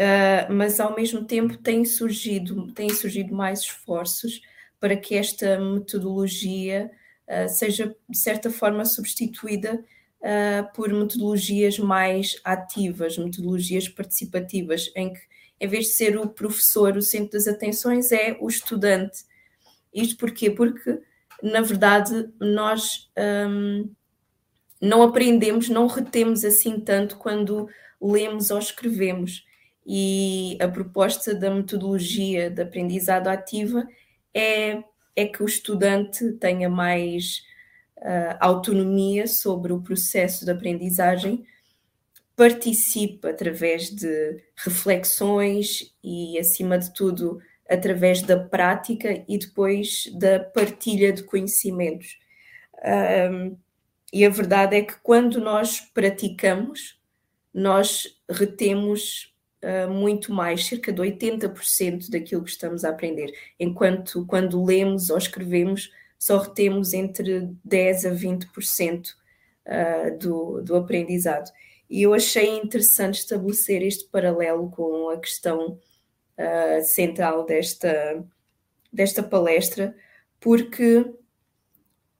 Uh, mas ao mesmo tempo têm surgido, têm surgido mais esforços para que esta metodologia uh, seja de certa forma substituída uh, por metodologias mais ativas, metodologias participativas, em que em vez de ser o professor o centro das atenções, é o estudante. Isto porquê? Porque, na verdade, nós hum, não aprendemos, não retemos assim tanto quando lemos ou escrevemos. E a proposta da metodologia de aprendizado ativa é, é que o estudante tenha mais uh, autonomia sobre o processo de aprendizagem participa através de reflexões e, acima de tudo, através da prática e depois da partilha de conhecimentos. Um, e a verdade é que quando nós praticamos, nós retemos uh, muito mais, cerca de 80% daquilo que estamos a aprender, enquanto quando lemos ou escrevemos, só retemos entre 10% a 20% uh, do, do aprendizado. E eu achei interessante estabelecer este paralelo com a questão uh, central desta, desta palestra, porque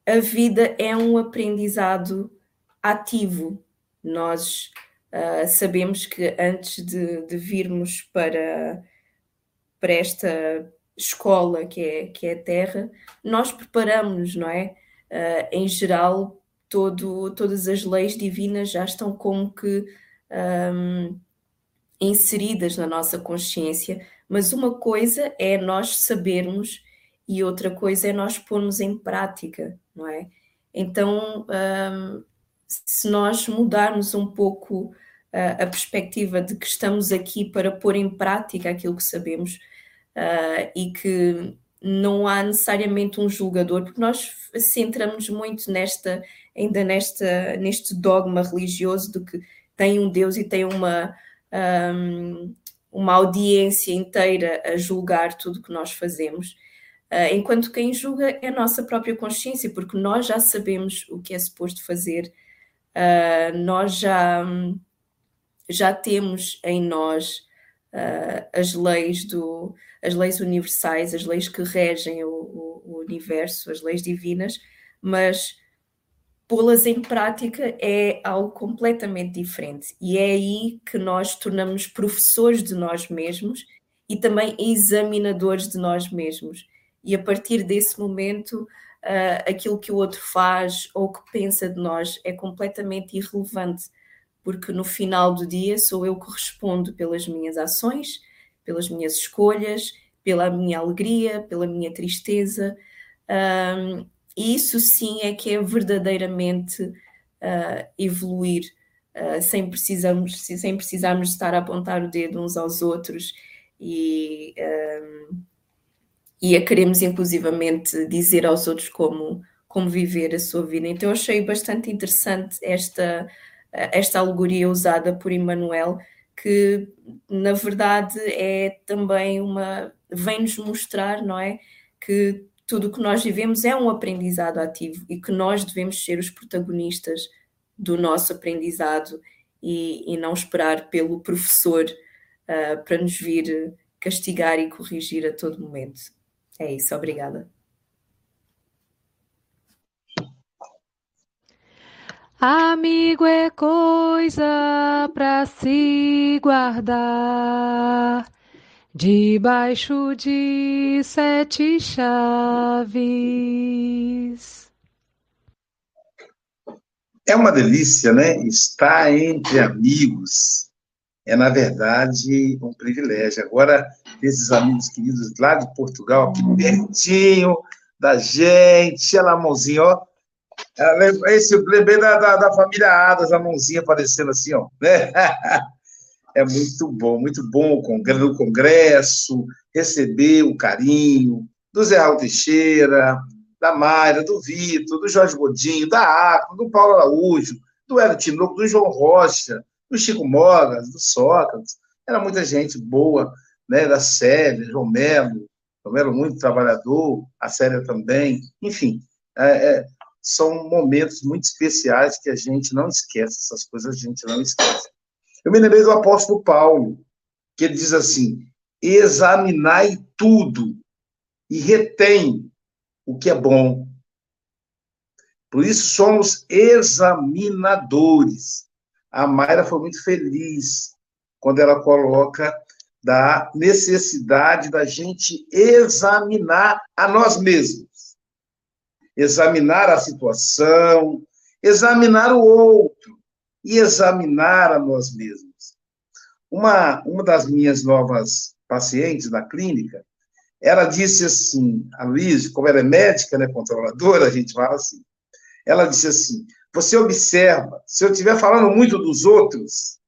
a vida é um aprendizado ativo. Nós uh, sabemos que antes de, de, virmos para, para esta escola que é, que é a Terra, nós preparamos, não é? Uh, em geral, todo, todas as leis divinas já estão como que um, inseridas na nossa consciência, mas uma coisa é nós sabermos e outra coisa é nós pormos em prática, não é? Então, um, se nós mudarmos um pouco uh, a perspectiva de que estamos aqui para pôr em prática aquilo que sabemos uh, e que não há necessariamente um julgador, porque nós centramos muito nesta ainda nesta, neste dogma religioso de que tem um Deus e tem uma, um, uma audiência inteira a julgar tudo que nós fazemos. Uh, enquanto quem julga é a nossa própria consciência, porque nós já sabemos o que é suposto fazer, uh, nós já, já temos em nós uh, as leis do, as leis universais, as leis que regem o, o, o universo, as leis divinas, mas pô-las em prática é algo completamente diferente. E é aí que nós tornamos professores de nós mesmos e também examinadores de nós mesmos. e a partir desse momento uh, aquilo que o outro faz ou que pensa de nós é completamente irrelevante, porque no final do dia sou eu que respondo pelas minhas ações, pelas minhas escolhas, pela minha alegria, pela minha tristeza. Um, isso sim é que é verdadeiramente uh, evoluir, uh, sem, precisarmos, sem precisarmos estar a apontar o dedo uns aos outros e, um, e a queremos inclusivamente dizer aos outros como, como viver a sua vida. Então eu achei bastante interessante esta, esta alegoria usada por Emmanuel, que na verdade é também uma vem-nos mostrar, não é, que tudo o que nós vivemos é um aprendizado ativo e que nós devemos ser os protagonistas do nosso aprendizado e, e não esperar pelo professor uh, para nos vir castigar e corrigir a todo momento. É isso, obrigada. Amigo é coisa para se guardar debaixo de sete chaves. É uma delícia, né? Estar entre amigos é, na verdade, um privilégio. Agora, esses amigos queridos lá de Portugal, aqui pertinho da gente, olha lá a mãozinha, ó. Esse, eu lembrei da, da, da família Adas, a mãozinha aparecendo assim, ó. Né? É muito bom, muito bom o congresso, receber o carinho do Zé Raul Teixeira, da Mayra, do Vitor, do Jorge Godinho, da Acro, do Paulo Araújo, do Hélio Tinoco, do João Rocha, do Chico Mogas, do Sócrates. Era muita gente boa, né, da Célia, João Melo, João Melo muito trabalhador, a Célia também. Enfim, é, é, são momentos muito especiais que a gente não esquece, essas coisas a gente não esquece. Eu me lembrei do apóstolo Paulo, que ele diz assim: examinai tudo e retém o que é bom. Por isso somos examinadores. A Mayra foi muito feliz quando ela coloca da necessidade da gente examinar a nós mesmos. Examinar a situação, examinar o outro, e examinar a nós mesmos. Uma, uma das minhas novas pacientes da clínica, ela disse assim, a Luísa, como ela é médica, né, controladora, a gente fala assim, ela disse assim, você observa, se eu estiver falando muito dos outros,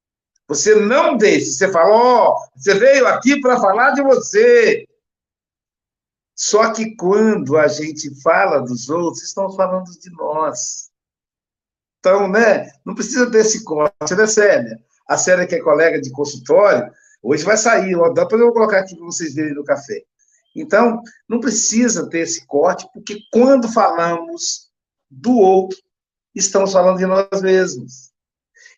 você não deixe, você fala, ó, oh, você veio aqui para falar de você. Só que quando a gente fala dos outros, estão falando de nós. Então, né, não precisa ter esse corte, né, Célia? A Célia, que é colega de consultório, hoje vai sair, depois eu vou colocar aqui para vocês verem no café. Então, não precisa ter esse corte, porque quando falamos do outro, estamos falando de nós mesmos.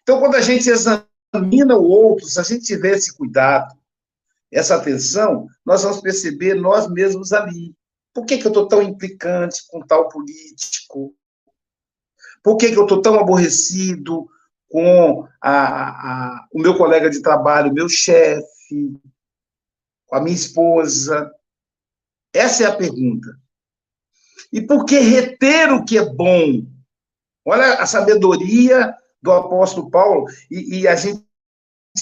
Então, quando a gente examina o outro, se a gente tiver esse cuidado, essa atenção, nós vamos perceber nós mesmos ali. Por que, que eu estou tão implicante com tal político? Por que, que eu estou tão aborrecido com a, a, o meu colega de trabalho, meu chefe, com a minha esposa? Essa é a pergunta. E por que reter o que é bom? Olha a sabedoria do apóstolo Paulo, e, e a gente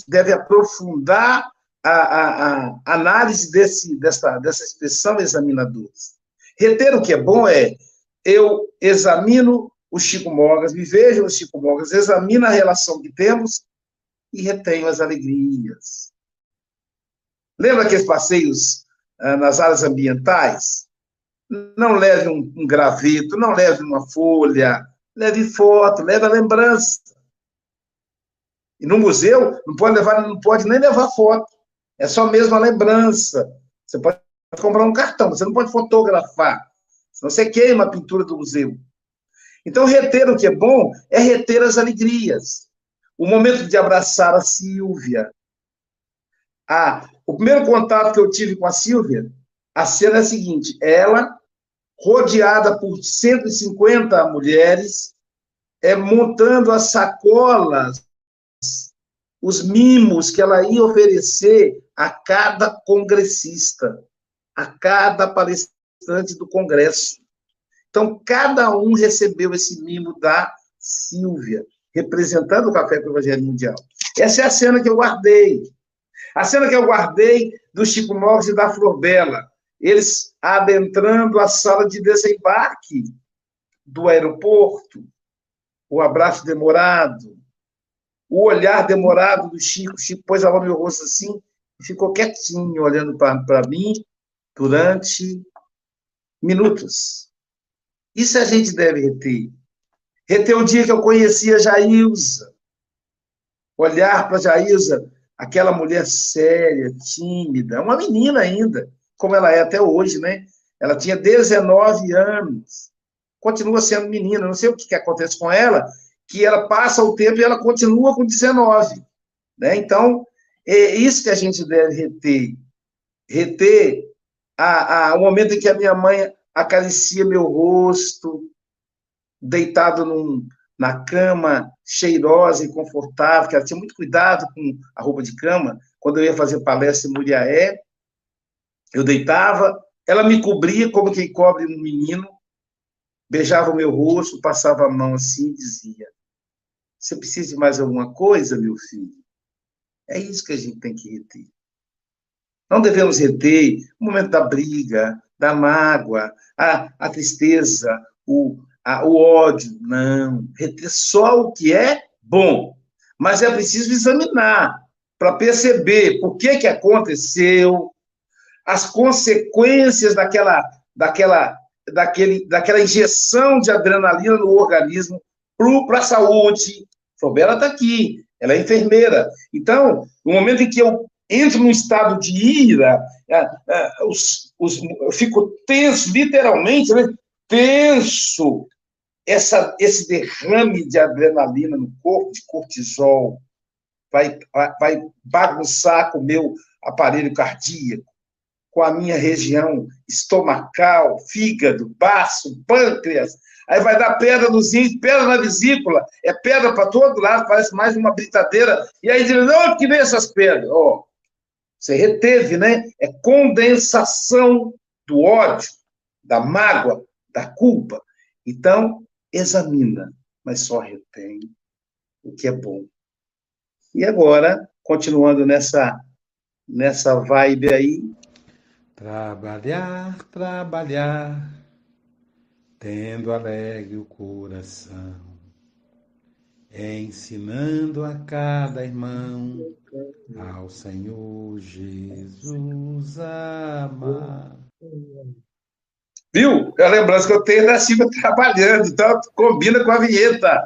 deve aprofundar a, a, a, análise desse, dessa, dessa expressão examinadores. Reter o que é bom é eu examino o Chico Mogas, me vejo no Chico Mogas, examino a relação que temos e retenho as alegrias. Lembra aqueles passeios ah, nas áreas ambientais? Não leve um, um graveto, não leve uma folha, leve foto, leve a lembrança. E no museu não pode levar, não pode nem levar foto. É só mesmo a lembrança. Você pode comprar um cartão, você não pode fotografar. Senão você queima a pintura do museu. Então, reter o que é bom é reter as alegrias. O momento de abraçar a Silvia. Ah, o primeiro contato que eu tive com a Silvia, a cena é a seguinte: ela, rodeada por 150 mulheres, é, montando as sacolas, os mimos que ela ia oferecer a cada congressista, a cada palestrante do Congresso. Então, cada um recebeu esse mimo da Silvia, representando o Café com o Evangelho Mundial. Essa é a cena que eu guardei. A cena que eu guardei do Chico Morris e da Flor Bela. Eles adentrando a sala de desembarque do aeroporto, o abraço demorado, o olhar demorado do Chico. Chico pôs a mão no meu rosto assim ficou quietinho, olhando para mim durante minutos. Isso a gente deve reter. Reter o dia que eu conhecia Jailza. Olhar para Jailza, aquela mulher séria, tímida, uma menina ainda, como ela é até hoje, né? Ela tinha 19 anos. Continua sendo menina, não sei o que, que acontece com ela, que ela passa o tempo e ela continua com 19. Né? Então, é isso que a gente deve reter. Reter a, a, o momento em que a minha mãe acaricia meu rosto, deitado num, na cama, cheirosa e confortável, que ela tinha muito cuidado com a roupa de cama. Quando eu ia fazer palestra em Muriaé, eu deitava, ela me cobria como quem cobre um menino, beijava o meu rosto, passava a mão assim e dizia: Você precisa de mais alguma coisa, meu filho? É isso que a gente tem que reter. Não devemos reter o momento da briga, da mágoa, a, a tristeza, o, a, o ódio. Não. Reter só o que é bom. Mas é preciso examinar para perceber por que, que aconteceu, as consequências daquela, daquela, daquele, daquela injeção de adrenalina no organismo para a saúde. Flobela está aqui, ela é enfermeira. Então, no momento em que eu entro num estado de ira, é, é, os, os, eu fico tenso, literalmente, né? tenso, essa, esse derrame de adrenalina no corpo, de cortisol, vai, vai bagunçar com o meu aparelho cardíaco, com a minha região estomacal, fígado, baço, pâncreas, aí vai dar pedra nos rins, pedra na vesícula, é pedra para todo lado, parece mais uma britadeira, e aí diz, não, que vem essas pedras? Oh, você reteve, né? É condensação do ódio, da mágoa, da culpa. Então, examina, mas só retém o que é bom. E agora, continuando nessa nessa vibe aí, trabalhar, trabalhar, tendo alegre o coração ensinando a cada irmão ao Senhor Jesus amar. Viu? É a lembrança que eu tenho da Silvia trabalhando, então combina com a vinheta.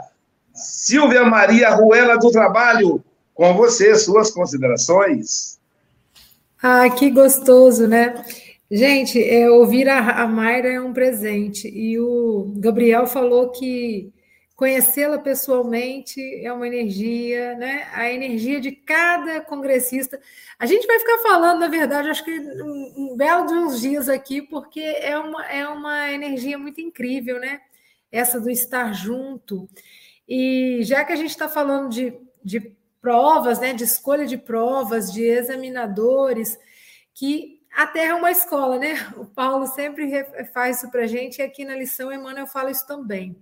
Silvia Maria Ruela do Trabalho, com você, suas considerações. Ah, que gostoso, né? Gente, é, ouvir a, a Mayra é um presente. E o Gabriel falou que Conhecê-la pessoalmente é uma energia, né? A energia de cada congressista. A gente vai ficar falando, na verdade, acho que um, um belo de uns dias aqui, porque é uma, é uma energia muito incrível, né? Essa do estar junto. E já que a gente está falando de, de provas, né? De escolha de provas, de examinadores, que a Terra é uma escola, né? O Paulo sempre faz isso para a gente, e aqui na lição Emmanuel fala isso também.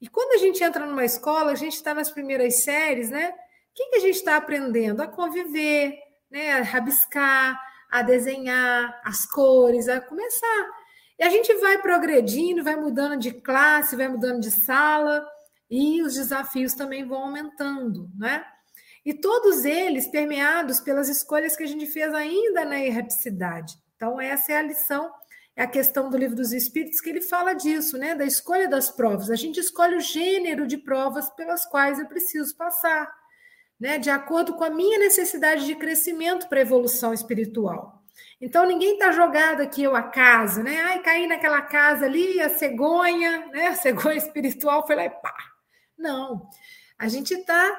E quando a gente entra numa escola, a gente está nas primeiras séries, né? O que, que a gente está aprendendo? A conviver, né? a rabiscar, a desenhar as cores, a começar. E a gente vai progredindo, vai mudando de classe, vai mudando de sala, e os desafios também vão aumentando, né? E todos eles permeados pelas escolhas que a gente fez ainda na erraticidade. Então, essa é a lição é a questão do livro dos Espíritos que ele fala disso, né? Da escolha das provas. A gente escolhe o gênero de provas pelas quais eu preciso passar, né? De acordo com a minha necessidade de crescimento para a evolução espiritual. Então ninguém está jogado aqui eu acaso, né? Ai, caí naquela casa ali, a cegonha, né? A cegonha espiritual foi lá e pá. Não. A gente está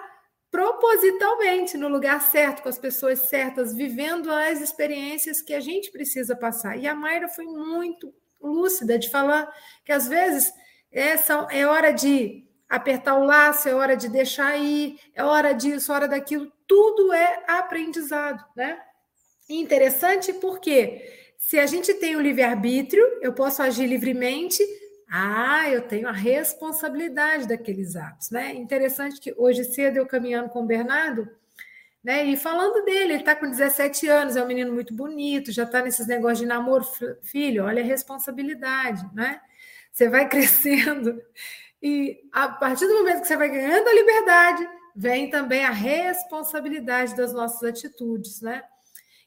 propositalmente no lugar certo, com as pessoas certas, vivendo as experiências que a gente precisa passar. E a Mayra foi muito lúcida de falar que às vezes é, é hora de apertar o laço, é hora de deixar ir, é hora disso, hora daquilo, tudo é aprendizado, né? E interessante porque se a gente tem o livre-arbítrio, eu posso agir livremente. Ah, eu tenho a responsabilidade daqueles atos, né? Interessante que hoje cedo eu caminhando com o Bernardo, né? E falando dele, ele está com 17 anos, é um menino muito bonito, já está nesses negócios de namoro, filho, olha a responsabilidade, né? Você vai crescendo e a partir do momento que você vai ganhando a liberdade, vem também a responsabilidade das nossas atitudes, né?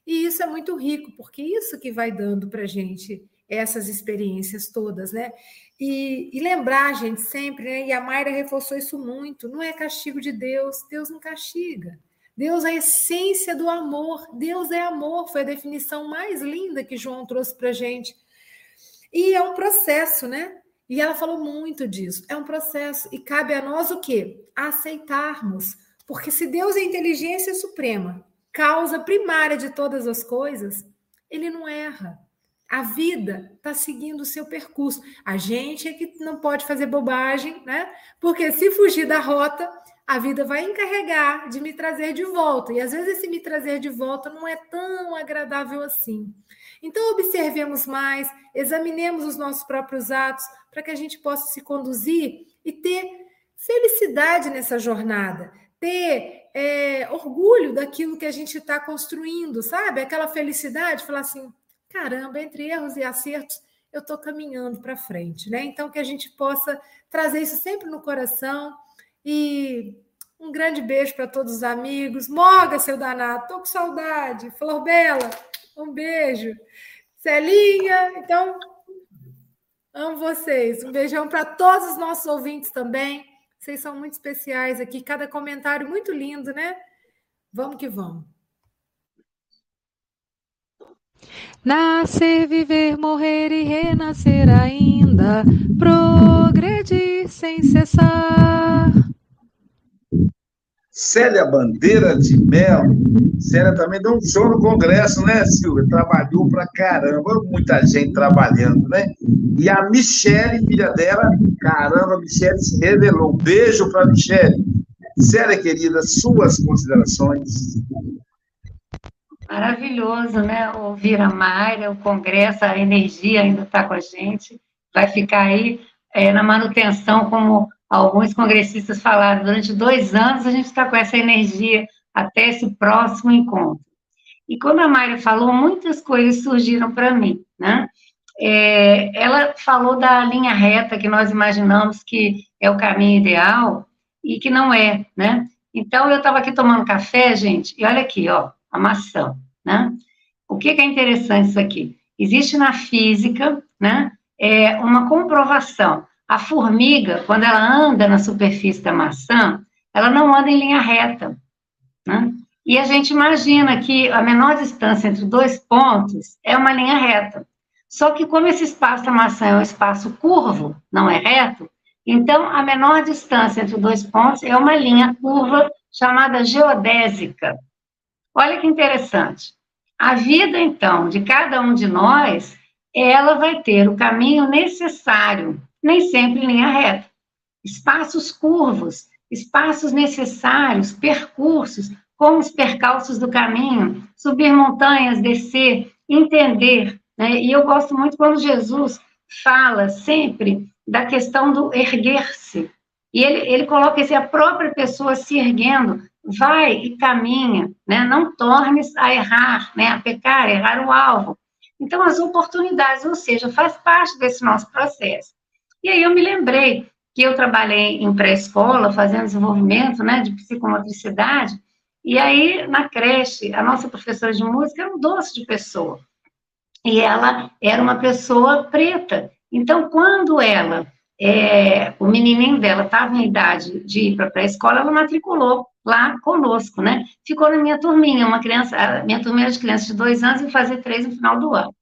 E isso é muito rico, porque isso que vai dando para a gente essas experiências todas, né? E, e, lembrar, gente, sempre, né? E a Mayra reforçou isso muito: não é castigo de Deus, Deus não castiga. Deus é a essência do amor, Deus é amor, foi a definição mais linda que João trouxe para a gente. E é um processo, né? E ela falou muito disso. É um processo e cabe a nós o quê? Aceitarmos. Porque se Deus é inteligência suprema, causa primária de todas as coisas, ele não erra. A vida está seguindo o seu percurso. A gente é que não pode fazer bobagem, né? Porque se fugir da rota, a vida vai encarregar de me trazer de volta. E às vezes esse me trazer de volta não é tão agradável assim. Então, observemos mais, examinemos os nossos próprios atos para que a gente possa se conduzir e ter felicidade nessa jornada, ter é, orgulho daquilo que a gente está construindo, sabe? Aquela felicidade, falar assim: caramba, entre erros e acertos, eu estou caminhando para frente, né? Então, que a gente possa trazer isso sempre no coração e um grande beijo para todos os amigos. Moga, seu danado, estou com saudade. Flor Bela, um beijo. Celinha, então, amo vocês. Um beijão para todos os nossos ouvintes também. Vocês são muito especiais aqui. Cada comentário muito lindo, né? Vamos que vamos. Nascer, viver, morrer e renascer ainda, progredir sem cessar. Célia Bandeira de Melo. Célia também deu um show no Congresso, né, Silvia? Trabalhou pra caramba, muita gente trabalhando, né? E a Michele, filha dela, caramba, a Michele se revelou. Um beijo para Michele. Célia, querida, suas considerações. Maravilhoso, né? Ouvir a Mayra, o Congresso, a energia ainda está com a gente. Vai ficar aí é, na manutenção como alguns congressistas falaram, durante dois anos a gente está com essa energia até esse próximo encontro. E quando a Mayra falou, muitas coisas surgiram para mim, né? É, ela falou da linha reta que nós imaginamos que é o caminho ideal e que não é, né? Então, eu estava aqui tomando café, gente, e olha aqui, ó, a maçã, né? O que, que é interessante isso aqui? Existe na física, né, é uma comprovação a formiga, quando ela anda na superfície da maçã, ela não anda em linha reta. Né? E a gente imagina que a menor distância entre dois pontos é uma linha reta. Só que como esse espaço da maçã é um espaço curvo, não é reto, então a menor distância entre dois pontos é uma linha curva chamada geodésica. Olha que interessante. A vida, então, de cada um de nós, ela vai ter o caminho necessário nem sempre em linha reta. Espaços curvos, espaços necessários, percursos, como os percalços do caminho, subir montanhas, descer, entender. Né? E eu gosto muito quando Jesus fala sempre da questão do erguer-se. E ele, ele coloca assim, a própria pessoa se erguendo, vai e caminha, né? não tornes a errar, né? a pecar, errar o alvo. Então, as oportunidades, ou seja, faz parte desse nosso processo. E aí eu me lembrei que eu trabalhei em pré-escola, fazendo desenvolvimento né, de psicomotricidade, e aí na creche, a nossa professora de música era um doce de pessoa. E ela era uma pessoa preta. Então, quando ela, é, o menininho dela estava em idade de ir para a pré-escola, ela matriculou lá conosco, né? Ficou na minha turminha, uma criança, minha turminha de crianças de dois anos e fazer três no final do ano.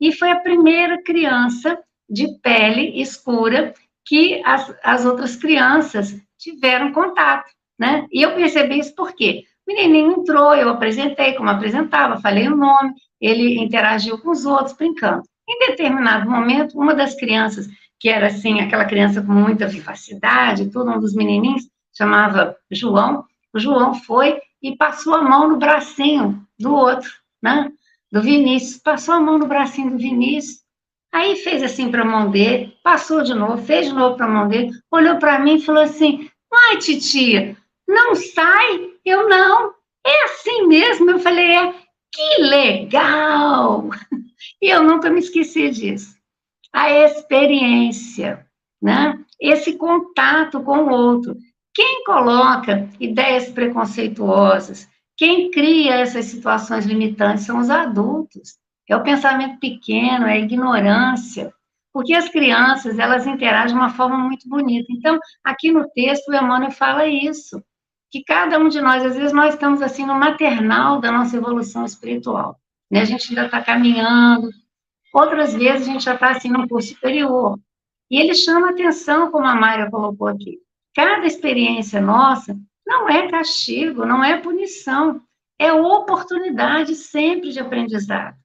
E foi a primeira criança de pele escura que as, as outras crianças tiveram contato, né? E eu percebi isso porque o menininho entrou, eu apresentei como apresentava, falei o nome, ele interagiu com os outros, brincando. Em determinado momento, uma das crianças, que era assim, aquela criança com muita vivacidade, tudo, um dos menininhos, chamava João, o João foi e passou a mão no bracinho do outro, né? do Vinícius, passou a mão no bracinho do Vinícius, aí fez assim para a mão dele, passou de novo, fez de novo para a mão dele, olhou para mim e falou assim: Ai, titia, não sai? Eu não. É assim mesmo? Eu falei: É, que legal! E eu nunca me esqueci disso. A experiência, né? Esse contato com o outro. Quem coloca ideias preconceituosas, quem cria essas situações limitantes são os adultos. É o pensamento pequeno, é a ignorância. Porque as crianças, elas interagem de uma forma muito bonita. Então, aqui no texto, o Emmanuel fala isso. Que cada um de nós, às vezes, nós estamos assim no maternal da nossa evolução espiritual. Né? A gente ainda está caminhando. Outras vezes, a gente já está assim num curso superior. E ele chama atenção, como a Mayra colocou aqui. Cada experiência nossa não é castigo, não é punição, é oportunidade sempre de aprendizado.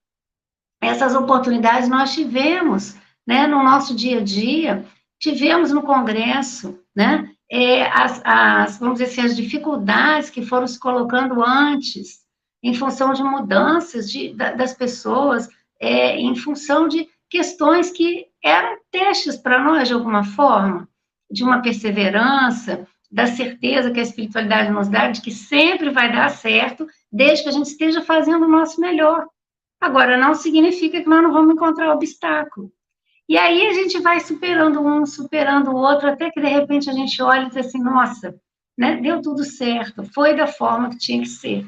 Essas oportunidades nós tivemos, né, no nosso dia a dia, tivemos no Congresso, né, é, as, as, vamos dizer assim, as dificuldades que foram se colocando antes, em função de mudanças de, das pessoas, é, em função de questões que eram testes para nós, de alguma forma de uma perseverança, da certeza que a espiritualidade nos dá de que sempre vai dar certo, desde que a gente esteja fazendo o nosso melhor. Agora, não significa que nós não vamos encontrar obstáculo. E aí a gente vai superando um, superando o outro, até que de repente a gente olha e diz assim: nossa, né, deu tudo certo, foi da forma que tinha que ser.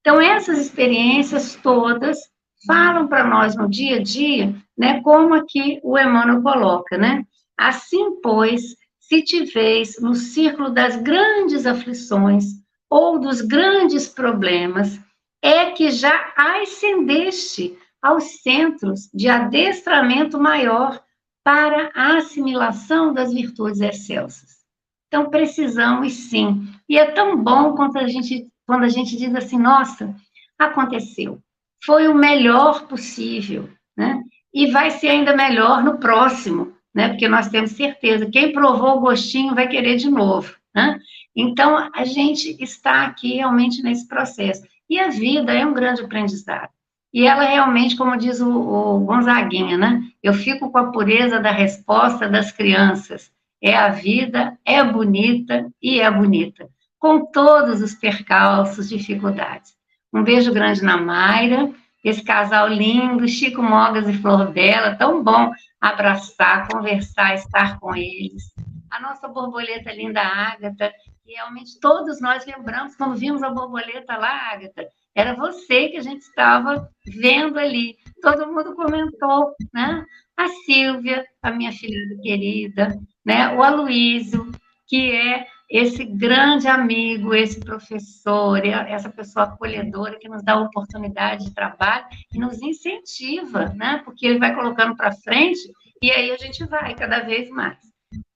Então, essas experiências todas falam para nós no dia a dia, né, como aqui o Emmanuel coloca, né? Assim, pois, se te vês no círculo das grandes aflições ou dos grandes problemas, é que já ascendeste aos centros de adestramento maior para a assimilação das virtudes excelsas. Então, precisamos sim. E é tão bom quando a gente, quando a gente diz assim, nossa, aconteceu. Foi o melhor possível, né? E vai ser ainda melhor no próximo né? Porque nós temos certeza, quem provou o gostinho vai querer de novo, né? Então, a gente está aqui realmente nesse processo. E a vida é um grande aprendizado. E ela realmente, como diz o, o Gonzaguinha, né? Eu fico com a pureza da resposta das crianças. É a vida, é bonita e é bonita. Com todos os percalços, dificuldades. Um beijo grande na Mayra, esse casal lindo, Chico Mogas e Flor Bela, tão bom abraçar, conversar, estar com eles. A nossa borboleta linda Ágata, que realmente todos nós lembramos quando vimos a borboleta lá, Ágata, era você que a gente estava vendo ali. Todo mundo comentou, né? A Silvia, a minha filha querida, né? O Aloísio, que é esse grande amigo, esse professor, essa pessoa acolhedora que nos dá oportunidade de trabalho e nos incentiva, né? Porque ele vai colocando para frente e aí a gente vai cada vez mais.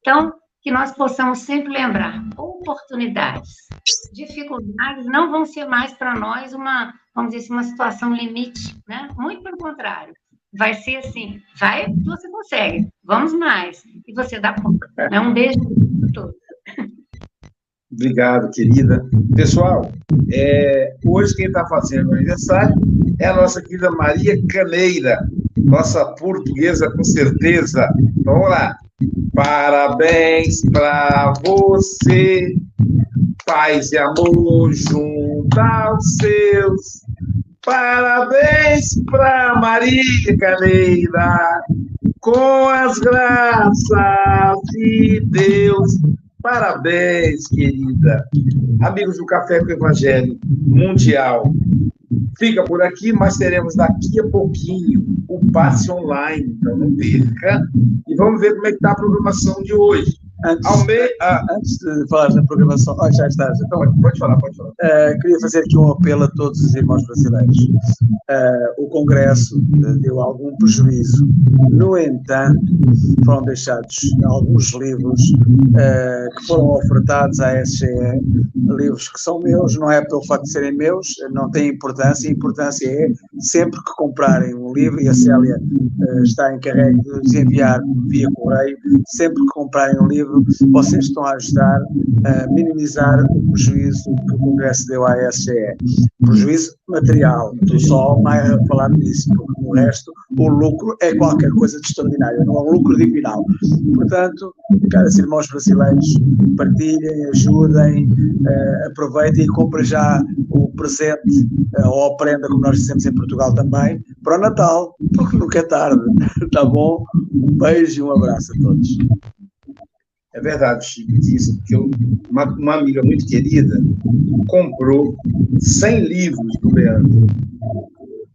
Então, que nós possamos sempre lembrar, oportunidades, dificuldades não vão ser mais para nós uma, vamos dizer assim, uma situação limite, né? Muito pelo contrário. Vai ser assim, vai, você consegue, vamos mais, e você dá conta. Né? Um beijo para todos. Obrigado, querida. Pessoal, é, hoje quem está fazendo aniversário é a nossa querida Maria Caneira, nossa portuguesa com certeza. Então, vamos lá. Parabéns para você, paz e amor junto aos seus. Parabéns para Maria Caneira, com as graças de Deus. Parabéns, querida. Amigos do Café com Evangelho Mundial, fica por aqui, mas teremos daqui a pouquinho o passe online, então não perca. E vamos ver como é que está a programação de hoje. Antes, ah, antes de falar da programação, oh, já estás. Então, pode, pode falar, pode falar. Uh, queria fazer aqui um apelo a todos os irmãos brasileiros. Uh, o Congresso deu algum prejuízo. No entanto, foram deixados alguns livros uh, que foram ofertados à SGE, livros que são meus, não é pelo facto de serem meus, não tem importância. A importância é sempre que comprarem um livro, e a Célia está encarregue de enviar via correio, sempre que comprarem um livro, vocês estão a ajudar a minimizar o prejuízo que o Congresso deu à SGE. Prejuízo material, estou só a falar nisso, porque no resto o lucro é qualquer coisa de extraordinário, não é um lucro divinal. Portanto, caros irmãos brasileiros, partilhem, ajudem, uh, aproveitem e comprem já o presente uh, ou a prenda, como nós dizemos em Portugal também, para o Natal, porque nunca é tarde. Tá bom? Um beijo e um abraço a todos. É verdade, Chico, disse, eu, uma, uma, amiga muito querida comprou 100 livros do Leandro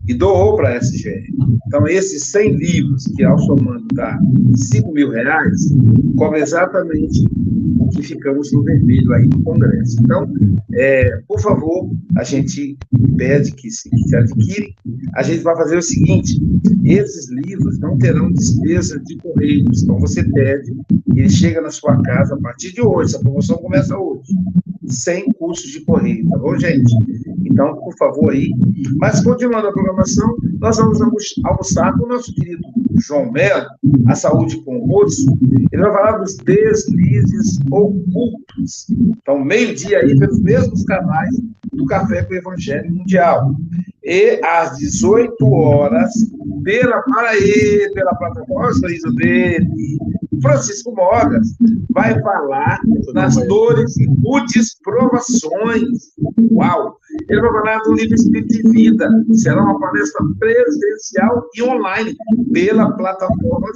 e doou para a SGR. Então, esses 100 livros, que ao somando dá 5 mil reais, cobre exatamente o que ficamos no vermelho aí no Congresso. Então, é, por favor, a gente pede que se, que se adquire. A gente vai fazer o seguinte: esses livros não terão despesa de correios. Então, você pede ele chega na sua casa a partir de hoje. Essa promoção começa hoje, sem custos de correio, tá bom, gente? Então, por favor, aí. Mas, continuando a programação, nós vamos almoçar com o nosso querido João Melo, a saúde com o moço. Ele vai falar dos deslizes ocultos. Então, meio-dia aí, pelos mesmos canais do Café com o Evangelho Mundial. E às 18 horas, pela, para ele, pela plataforma sorriso dele, Francisco Mogas vai falar das dores e provações. Uau! Ele vai falar do livro Espírito e Vida. Será uma palestra presencial e online pela plataforma.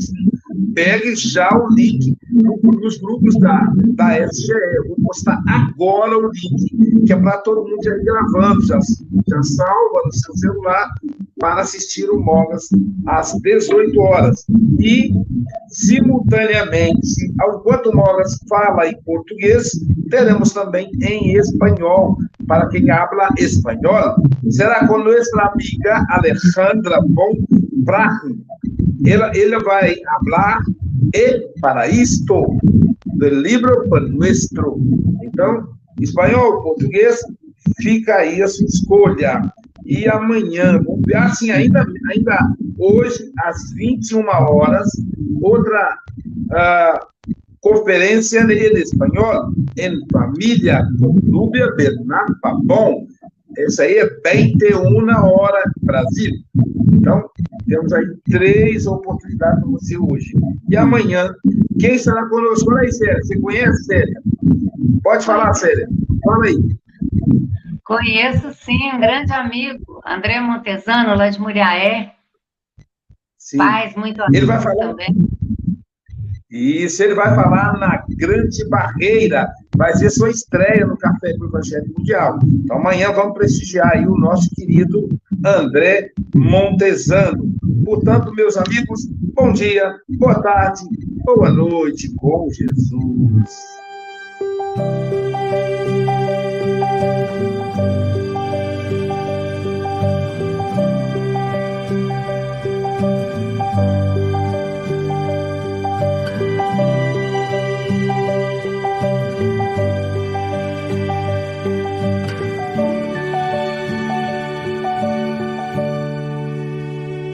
Pegue já o link nos grupos da, da SGE. Eu vou postar agora o link, que é para todo mundo já ir gravando, já, já salva no seu celular para assistir o Mogas às 18 horas. E, simultaneamente, enquanto o Mogas fala em português, teremos também em espanhol, para quem habla espanhol. Será com nossa amiga Alejandra Bon Brahm. Ela, ela vai falar e para isto do livro para nuestro. Então, espanhol, português, fica aí a sua escolha. E amanhã, vamos ver assim, ainda, ainda hoje, às 21 horas, outra uh, conferência em espanhol, em família, com Núbia Bernard Papon. Essa aí é 21 horas Brasil. Então, temos aí três oportunidades para você hoje. E amanhã, quem estará conosco? Olha aí, Célia. Você conhece, Célia? Pode falar, Célia. Fala aí. Conheço sim, um grande amigo, André Montesano, lá de Muriaé. Sim. Faz muito Ele vai falar também. Isso, ele vai falar na Grande Barreira. Vai ser sua estreia no Café do Evangelho Mundial. Então, amanhã vamos prestigiar aí o nosso querido André Montesano. Portanto, meus amigos, bom dia, boa tarde, boa noite com Jesus.